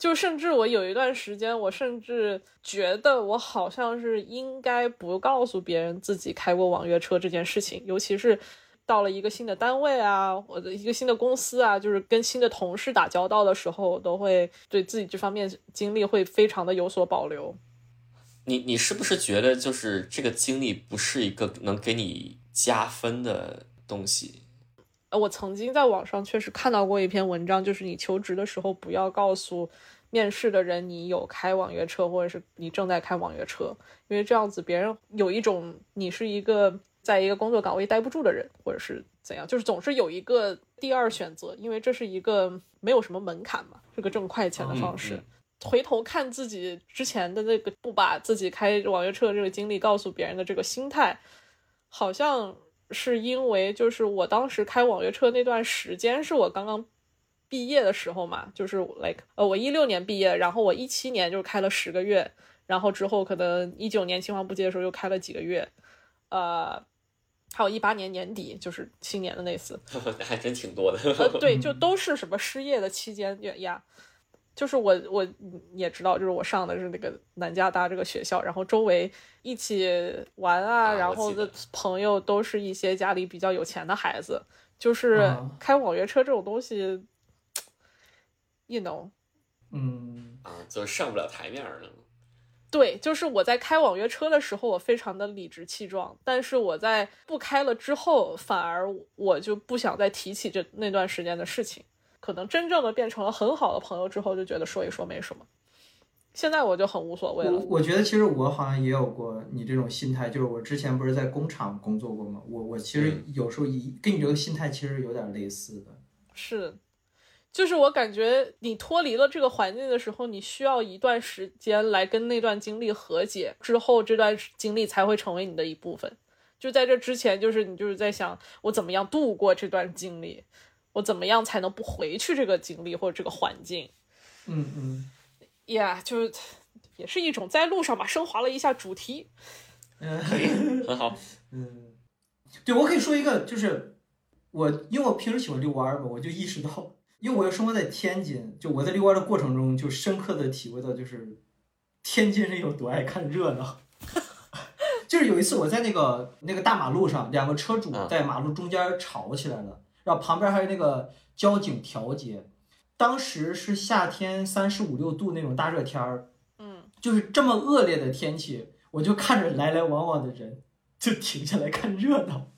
S1: 就甚至我有一段时间，我甚至觉得我好像是应该不告诉别人自己开过网约车这件事情，尤其是到了一个新的单位啊，或者一个新的公司啊，就是跟新的同事打交道的时候，我都会对自己这方面经历会非常的有所保留。
S3: 你你是不是觉得就是这个经历不是一个能给你加分的东西？
S1: 呃，我曾经在网上确实看到过一篇文章，就是你求职的时候不要告诉面试的人你有开网约车，或者是你正在开网约车，因为这样子别人有一种你是一个在一个工作岗位待不住的人，或者是怎样，就是总是有一个第二选择，因为这是一个没有什么门槛嘛，是个挣快钱的方式。
S3: 嗯
S1: 回头看自己之前的那个不把自己开网约车的这个经历告诉别人的这个心态，好像是因为就是我当时开网约车那段时间是我刚刚毕业的时候嘛，就是 like 呃我一六年毕业，然后我一七年就开了十个月，然后之后可能一九年青黄不接的时候又开了几个月，呃，还有一八年年底就是新年的那次，
S3: 还真挺多的。
S1: 呃，对，就 都是什么失业的期间呀呀，就是我我也知道，就是我上的是那个南加大这个学校，然后周围一起玩啊，
S3: 啊
S1: 然后的朋友都是一些家里比较有钱的孩子，就是
S2: 啊
S1: 开网约车这种东西，you know。
S2: 嗯，
S3: 啊，就上不了台面了。
S1: 对，就是我在开网约车的时候，我非常的理直气壮，但是我在不开了之后，反而我就不想再提起这那段时间的事情。可能真正的变成了很好的朋友之后，就觉得说一说没什么。现在我就很无所谓了。
S2: 我觉得其实我好像也有过你这种心态，就是我之前不是在工厂工作过吗？我我其实有时候一跟你这个心态其实有点类似的。
S1: 是，就是我感觉你脱离了这个环境的时候，你需要一段时间来跟那段经历和解，之后这段经历才会成为你的一部分。就在这之前，就是你就是在想我怎么样度过这段经历，我怎么样才能不回去这个经历或者这个环境。
S2: 嗯嗯
S1: 呀，就也是一种在路上吧，升华了一下主题。
S2: 嗯，
S3: 可以，很好。
S2: 嗯，对，我可以说一个，就是我因为我平时喜欢遛弯儿嘛，我就意识到，因为我又生活在天津，就我在遛弯儿的过程中，就深刻的体会到，就是天津人有多爱看热闹。就是有一次我在那个那个大马路上，两个车主
S3: 嗯
S2: 在马路中间吵起来了，然后旁边还有那个交警调节。当时是夏天三十五六度那种大热天儿，
S1: 嗯，
S2: 就是这么恶劣的天气，我就看着来来往往的人，就停下来看热闹。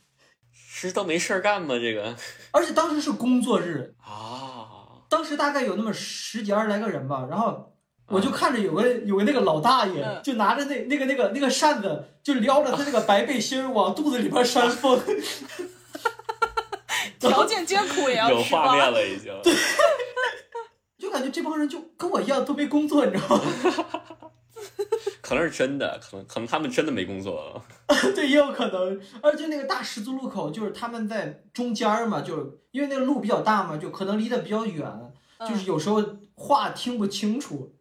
S3: 是都没事儿干吗？这个
S2: 而且当时是工作日，
S3: 啊，
S2: 当时大概有那么十几二十来个人吧，然后我就看着有个有个那个老大爷
S1: 嗯，
S2: 就拿着那那个那个那个扇子，就撩着他那个白背心儿往肚子里边扇风，
S1: 条件艰苦也要
S3: 有
S1: 吃
S3: 画面。了已经。
S2: 对 就感觉这帮人就跟我一样都没工作，你知道吗？
S3: 可能是真的，可能可能他们真的没工作。
S2: 对，也有可能。而且那个大十字路口，就是他们在中间儿嘛，就是因为那个路比较大嘛，就可能离得比较远，就是
S1: 嗯
S2: 有时候话听不清楚。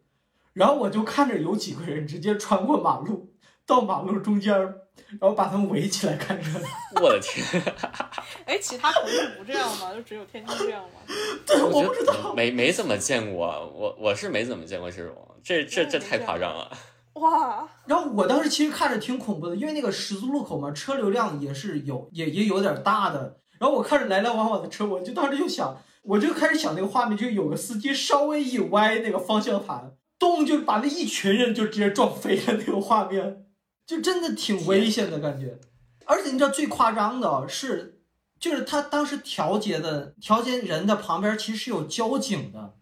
S2: 然后我就看着有几个人直接穿过马路，到马路中间儿，然后把他们围起来看热闹。
S3: 我的天，
S1: 哎，其他城市不这样吗？就只有天津这样吗？
S2: 对，我不知道。
S3: 没没怎么见过，我我是没怎么见过这种，这这这太夸张了。
S1: 哇，
S2: 然后我当时其实看着挺恐怖的，因为那个十字路口嘛，车流量也是有，也也有点大的。然后我看着来来往往的车，我就当时就想，我就开始想那个画面，就有个司机稍微一歪那个方向盘，咚就把那一群人就直接撞飞了，那个画面就真的挺危险的感觉。而且你知道最夸张的是，就是他当时调节的调节人的旁边其实是有交警的，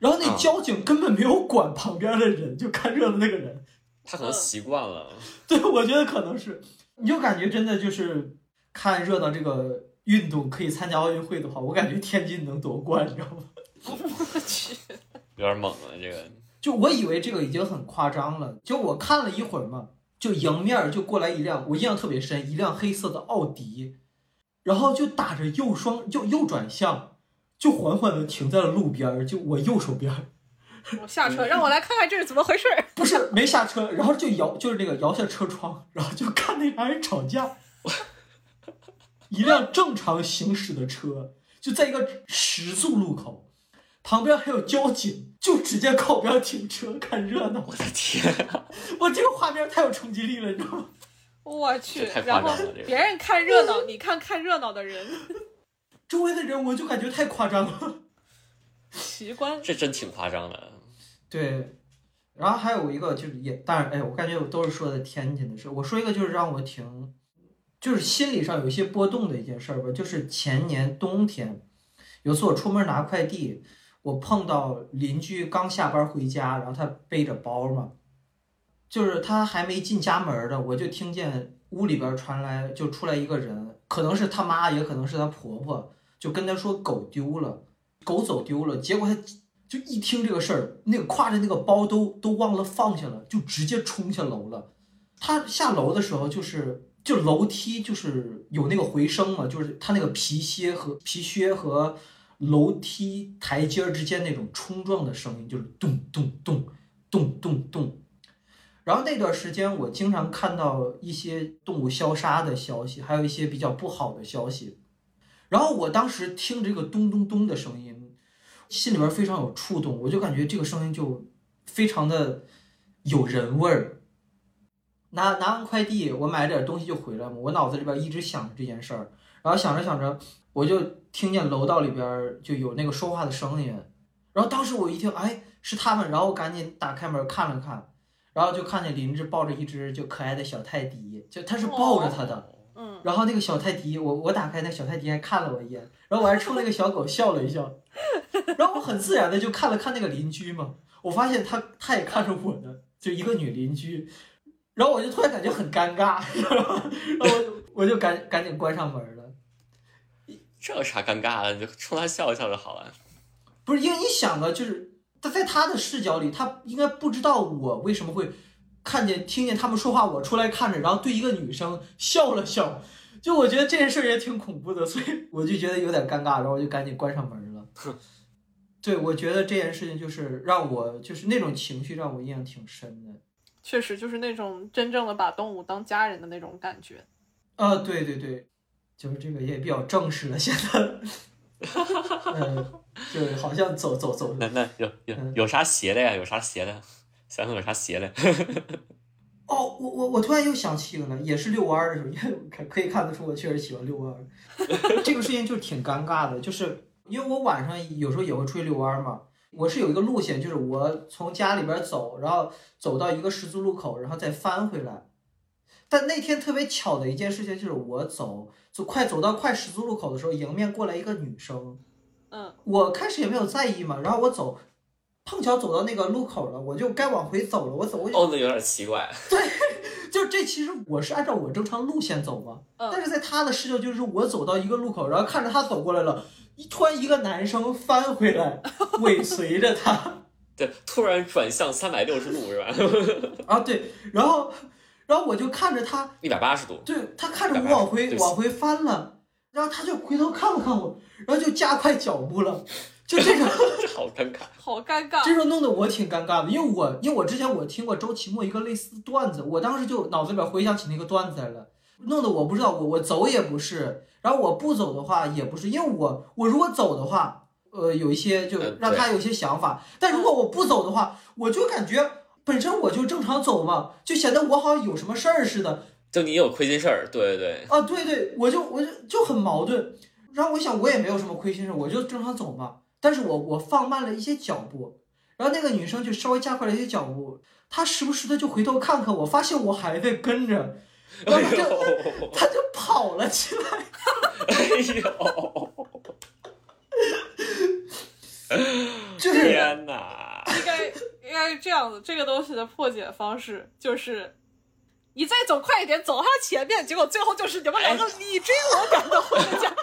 S2: 然后那
S3: 啊
S2: 交警根本没有管旁边的人，就看热闹那个人。
S3: 他可能习惯了，
S2: 对，我觉得可能是，你就感觉真的就是看热闹这个运动可以参加奥运会的话，我感觉天津能夺冠，你知道吗？
S1: 我去，
S3: 有点猛了。这个
S2: 就我以为这个已经很夸张了，就我看了一会儿嘛，就迎面就过来一辆，我印象特别深，一辆黑色的奥迪，然后就打着右双右右转向，就缓缓的停在了路边儿，就我右手边儿，
S1: 我下车，让我来看看这是怎么回事儿。
S2: 不是没下车，然后就摇就是那个摇下车窗，然后就看那俩人吵架。一辆正常行驶的车就在一个十字路口，旁边还有交警，就直接靠边停车看热闹。
S3: 我的天，
S2: 我这个画面太有冲击力了，你知道吗？
S1: 我去
S3: 太，夸
S1: 然后
S3: 张了这个
S1: 别人看热闹，你看看热闹的人，
S2: 周围的人我就感觉太夸张了。
S1: 奇观。
S3: 这真挺夸张的。
S2: 对，然后还有一个就是也，当然，哎，我感觉我都是说的天津的事。我说一个就是让我挺，就是心理上有一些波动的一件事儿吧，就是前年冬天，有次我出门拿快递，我碰到邻居刚下班回家，然后他背着包嘛，就是他还没进家门呢，我就听见屋里边传来就出来一个人，可能是他妈，也可能是他婆婆，就跟他说狗丢了，狗走丢了，结果他。就一听这个事儿，那个挎着那个包都都忘了放下了，就直接冲下楼了。他下楼的时候，就是就楼梯就是有那个回声嘛，就是他那个皮靴和皮靴和楼梯台阶之间那种冲撞的声音，就是咚咚咚咚咚咚。然后那段时间，我经常看到一些动物消杀的消息，还有一些比较不好的消息。然后我当时听这个咚咚咚的声音。心里边非常有触动，我就感觉这个声音就非常的有人味儿。拿拿完快递，我买了点东西就回来嘛，我脑子里边一直想着这件事儿，然后想着想着，我就听见楼道里边就有那个说话的声音，然后当时我一听，哎，是他们，然后我赶紧打开门看了看，然后就看见邻居抱着一只就可爱的小泰迪，就他是抱着他的。
S1: 嗯，
S2: 然后那个小泰迪，我我打开那小泰迪还看了我一眼，然后我还冲那个小狗笑了一笑，然后我很自然的就看了看那个邻居嘛，我发现他他也看着我呢，就一个女邻居，然后我就突然感觉很尴尬，然后我就我就赶赶紧关上门了。
S3: 这有啥尴尬的？就冲他笑一笑就好了。
S2: 不是因为你想啊，就是他在他的视角里，他应该不知道我为什么会。看见、听见他们说话，我出来看着，然后对一个女生笑了笑，就我觉得这件事也挺恐怖的，所以我就觉得有点尴尬，然后我就赶紧关上门了。对，我觉得这件事情就是让我就是那种情绪让我印象挺深的。
S1: 确实就是那种真正的把动物当家人的那种感觉。
S2: 啊，对对对，就是这个也比较正式了，现在，嗯，就好像走走走，
S3: 那那有有有啥邪的呀？有啥邪的？想想有啥邪的？
S2: 哦，我我我突然又想起了，也是遛弯儿的时候，因为可可以看得出我确实喜欢遛弯儿。这个事情就挺尴尬的，就是因为我晚上有时候也会出去遛弯儿嘛。我是有一个路线，就是我从家里边走，然后走到一个十字路口，然后再翻回来。但那天特别巧的一件事情就是，我走走快走到快十字路口的时候，迎面过来一个女生。
S1: 嗯，
S2: 我开始也没有在意嘛，然后我走，碰巧走到那个路口了，我就该往回走了。我走，我
S3: 哦，那有点奇怪。
S2: 对，就这其实我是按照我正常路线走嘛，
S1: 嗯
S2: 但是在他的视角就是我走到一个路口，然后看着他走过来了，一突然一个男生翻回来，尾随着他。
S3: 对，突然转向三百六十度是吧？
S2: 啊，对，然后，然后我就看着他，
S3: 一百八十度。
S2: 对他看着我往回往回翻了，然后他就回头看了看我，然后就加快脚步了，就这
S3: 个，好尴尬。
S1: 好尴尬。
S2: 这时候弄得我挺尴尬的，因为我因为我之前我听过周奇墨一个类似的段子，我当时就脑子里边回想起那个段子来了，弄得我不知道我我走也不是，然后我不走的话也不是，因为我我如果走的话。呃，有一些就
S3: 嗯
S2: 让他有一些想法，但如果我不走的话，我就感觉本身我就正常走嘛，就显得我好像有什么事儿似的，
S3: 就你有亏心事儿，对对对。
S2: 啊，对对，我就我就就很矛盾。然后我想，我也没有什么亏心事，我就正常走嘛。但是我我放慢了一些脚步，然后那个女生就稍微加快了一些脚步，她时不时的就回头看看我，发现我还在跟着，然后她就
S3: 呦，
S2: 她就跑了起来。
S3: 哎呦，
S2: 就是
S3: 天哪！
S1: 应该应该是这样子，这个东西的破解方式就是，你再走快一点，走到他前面，结果最后就是你们两个你追我赶的回家。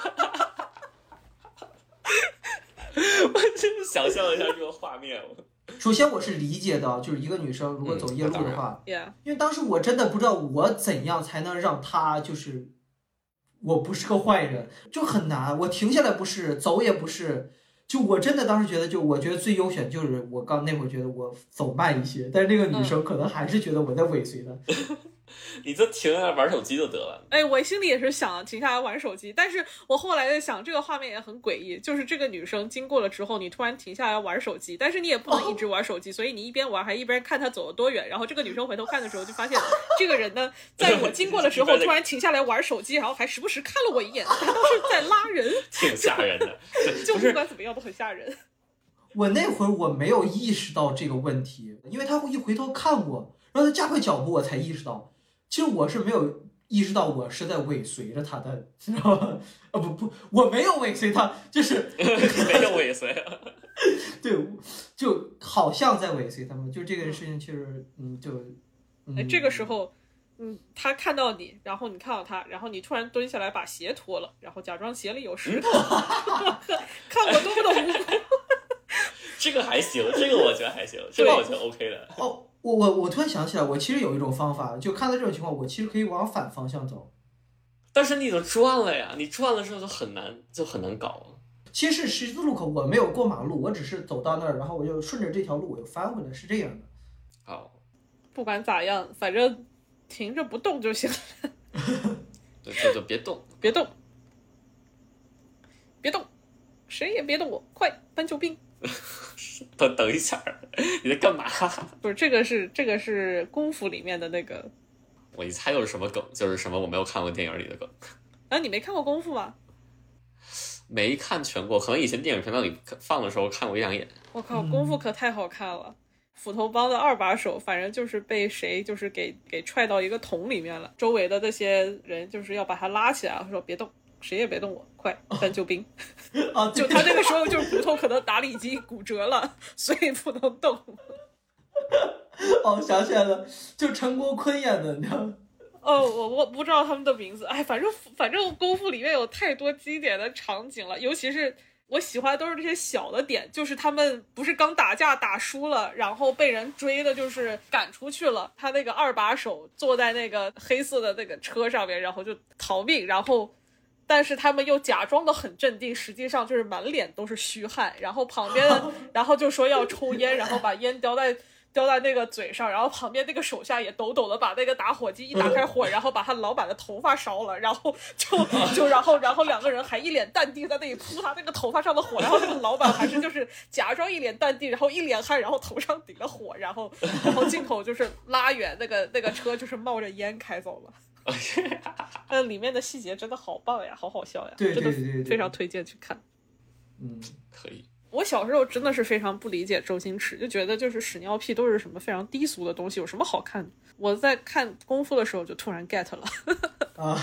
S3: 我真是想象一下这个画面。
S2: 首先我是理解的，就是一个女生如果走夜路的话因为当时我真的不知道我怎样才能让她就是我不是个坏人，就很难。我停下来不是，走也不是，就我真的当时觉得，就我觉得最优选就是我刚那会儿觉得我走慢一些，但是那个女生可能还是觉得我在尾随她。
S3: 你就停下来玩手机就得了。
S1: 哎，我心里也是想停下来玩手机，但是我后来在想，这个画面也很诡异，就是这个女生经过了之后，你突然停下来玩手机，但是你也不能一直玩手机，所以你一边玩还一边看她走了多远。然后这个女生回头看的时候，就发现这个人呢，在我经过的时候突然停下来玩手机，然后还时不时看了我一眼，难道是在拉人？
S3: 挺吓人的。
S1: 就不
S3: 不
S1: 管怎么样都很吓人。
S2: 我那会儿我没有意识到这个问题，因为她会一回头看我，然后她加快脚步，我才意识到，其实我是没有意识到我是在尾随着他的，知道吗？啊不不，我没有尾随他，就是
S3: 没有尾随。
S2: 对，就好像在尾随他们，就这个事情其实，嗯，就，
S1: 哎，
S2: 嗯，
S1: 这个时候，嗯，他看到你，然后你看到他，然后你突然蹲下来把鞋脱了，然后假装鞋里有石头，看我多么的无辜。
S3: 这个还行，这个我觉得还行，这个我觉得 OK 的。
S2: 哦，我我我突然想起来，我其实有一种方法，就看到这种情况，我其实可以往反方向走。
S3: 但是你都转了呀，你转了之后就很难，就很难搞。
S2: 其实十字路口我没有过马路，我只是走到那儿，然后我就顺着这条路我又翻回来，是这样的。
S3: 好，
S1: 不管咋样，反正停着不动就行了，
S3: 对，就就别动。
S1: 别动，别动，谁也别动我，快搬救兵！
S3: 等等一下，你在干嘛？
S1: 不是这个是这个是功夫里面的那个，
S3: 我一猜又是什么梗，就是什么我没有看过电影里的梗，
S1: 啊，你没看过功夫吗？
S3: 没看全过，可能以前电影频道里放的时候看过一两眼。
S1: 我靠，功夫可太好看了。斧头帮的二把手，反正就是被谁就是给给踹到一个桶里面了，周围的那些人就是要把他拉起来，说别动，谁也别动我，快搬救兵。
S2: 啊，
S1: 就他那个时候就是骨头可能打里脊骨折了，所以不能动。
S2: 哦，想起来了，就陈国坤演的，你知道吗？
S1: 哦，我我不知道他们的名字，哎，反正反正功夫里面有太多经典的场景了，尤其是我喜欢的都是这些小的点，就是他们不是刚打架打输了，然后被人追的，就是赶出去了，他那个二把手坐在那个黑色的那个车上面，然后就逃命，然后但是他们又假装的很镇定，实际上就是满脸都是虚汗。然后旁边的，然后就说要抽烟，然后把烟叼在叼在那个嘴上。然后旁边那个手下也抖抖的把那个打火机一打开火，然后把他老板的头发烧了。然后就就然后然后两个人还一脸淡定在那里扑他那个头发上的火。然后那个老板还是就是假装一脸淡定，然后一脸汗，然后头上顶着火。然后然后镜头就是拉远那个那个车就是冒着烟开走了。那里面的细节真的好棒呀，好好笑呀，
S2: 对
S1: 真的
S2: 对对对
S1: 非常推荐去看。
S2: 嗯，
S3: 可以。
S1: 我小时候真的是非常不理解周星驰，就觉得就是屎尿屁都是什么非常低俗的东西，有什么好看的？我在看功夫的时候就突然 get 了。
S2: 啊，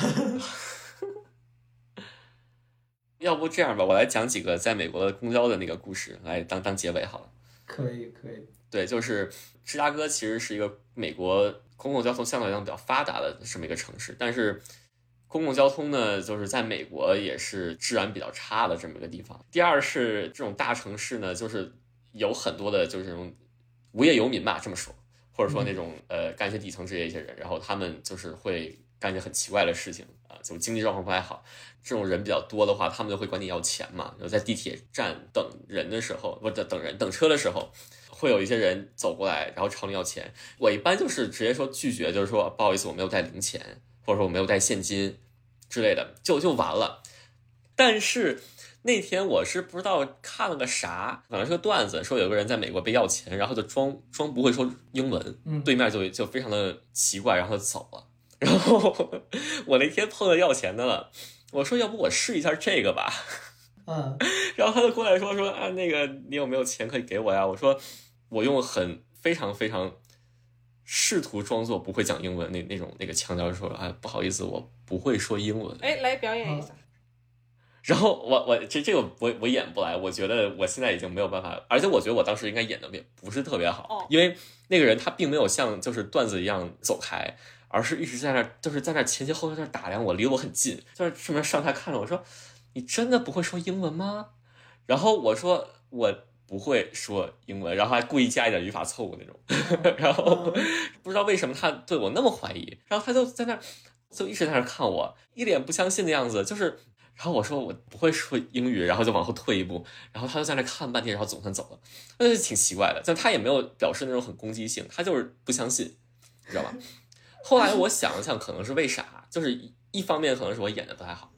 S3: 要不这样吧，我来讲几个在美国的公交的那个故事，来当当结尾好了。
S2: 可以可以，
S3: 对，就是芝加哥其实是一个美国公共交通相对来讲比较发达的这么一个城市，但是公共交通呢，就是在美国也是治安比较差的这么一个地方。第二是这种大城市呢，就是有很多的就是这种无业游民吧，这么说，或者说那种呃干些底层职业一些人，然后他们就是会干些很奇怪的事情啊，就经济状况不太好。这种人比较多的话，他们就会管你要钱嘛。然后在地铁站等人的时候，不等等人等车的时候，会有一些人走过来，然后朝你要钱。我一般就是直接说拒绝，就是说不好意思，我没有带零钱，或者说我没有带现金之类的，就就完了。但是那天我是不知道看了个啥，反正是个段子，说有个人在美国被要钱，然后就装装不会说英文，
S2: 嗯
S3: 对面就就非常的奇怪，然后就走了。然后我那天碰到要钱的了，我说要不我试一下这个吧，
S2: 嗯
S3: 然后他就过来说说啊那个你有没有钱可以给我呀？我说我用很非常非常试图装作不会讲英文那那种那个腔调说啊不好意思我不会说英文。
S1: 哎，来表演一下。
S3: 然后我我这这个我我演不来，我觉得我现在已经没有办法，而且我觉得我当时应该演的也不是特别好，
S1: 哦
S3: 因为那个人他并没有像就是段子一样走开，而是一直在那就是在那前前后后在那打量我，离我很近，就是顺便上下看着我说：“你真的不会说英文吗？”然后我说：“我不会说英文。”然后还故意加一点语法错误那种，然后不知道为什么他对我那么怀疑，然后他就在那儿就一直在那儿看我，一脸不相信的样子，就是。然后我说我不会说英语，然后就往后退一步，然后他就在那看半天，然后总算走了，那就挺奇怪的。但他也没有表示那种很攻击性，他就是不相信，你知道吧？后来我想了想，可能是为啥？就是一一方面可能是我演的不太好，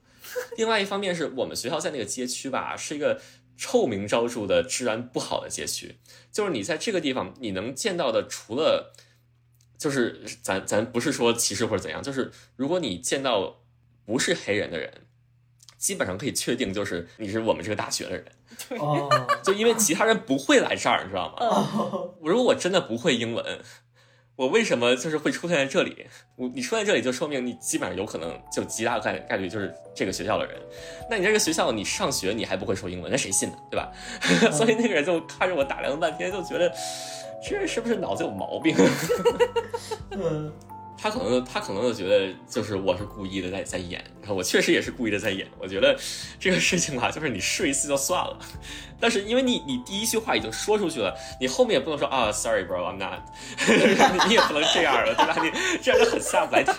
S3: 另外一方面是我们学校在那个街区吧，是一个臭名昭著的治安不好的街区。就是你在这个地方，你能见到的，除了就是咱咱不是说歧视或者怎样，就是如果你见到不是黑人的人。基本上可以确定，就是你是我们这个大学的人，
S2: 对
S3: 就因为其他人不会来这儿，你知道吗？如果我真的不会英文，我为什么就是会出现在这里？我你出现在这里，就说明你基本上有可能就极大概概率就是这个学校的人。那你这个学校你上学你还不会说英文，那谁信呢？对吧？所以那个人就看着我打量了半天，就觉得这是不是脑子有毛病？他可能，他可能就觉得，就是我是故意的在在演，我确实也是故意的在演。我觉得这个事情吧，就是你试一次就算了，但是因为你你第一句话已经说出去了，你后面也不能说啊，sorry，bro，I'm not，你也不能这样了，对吧？你这样就很下不来台。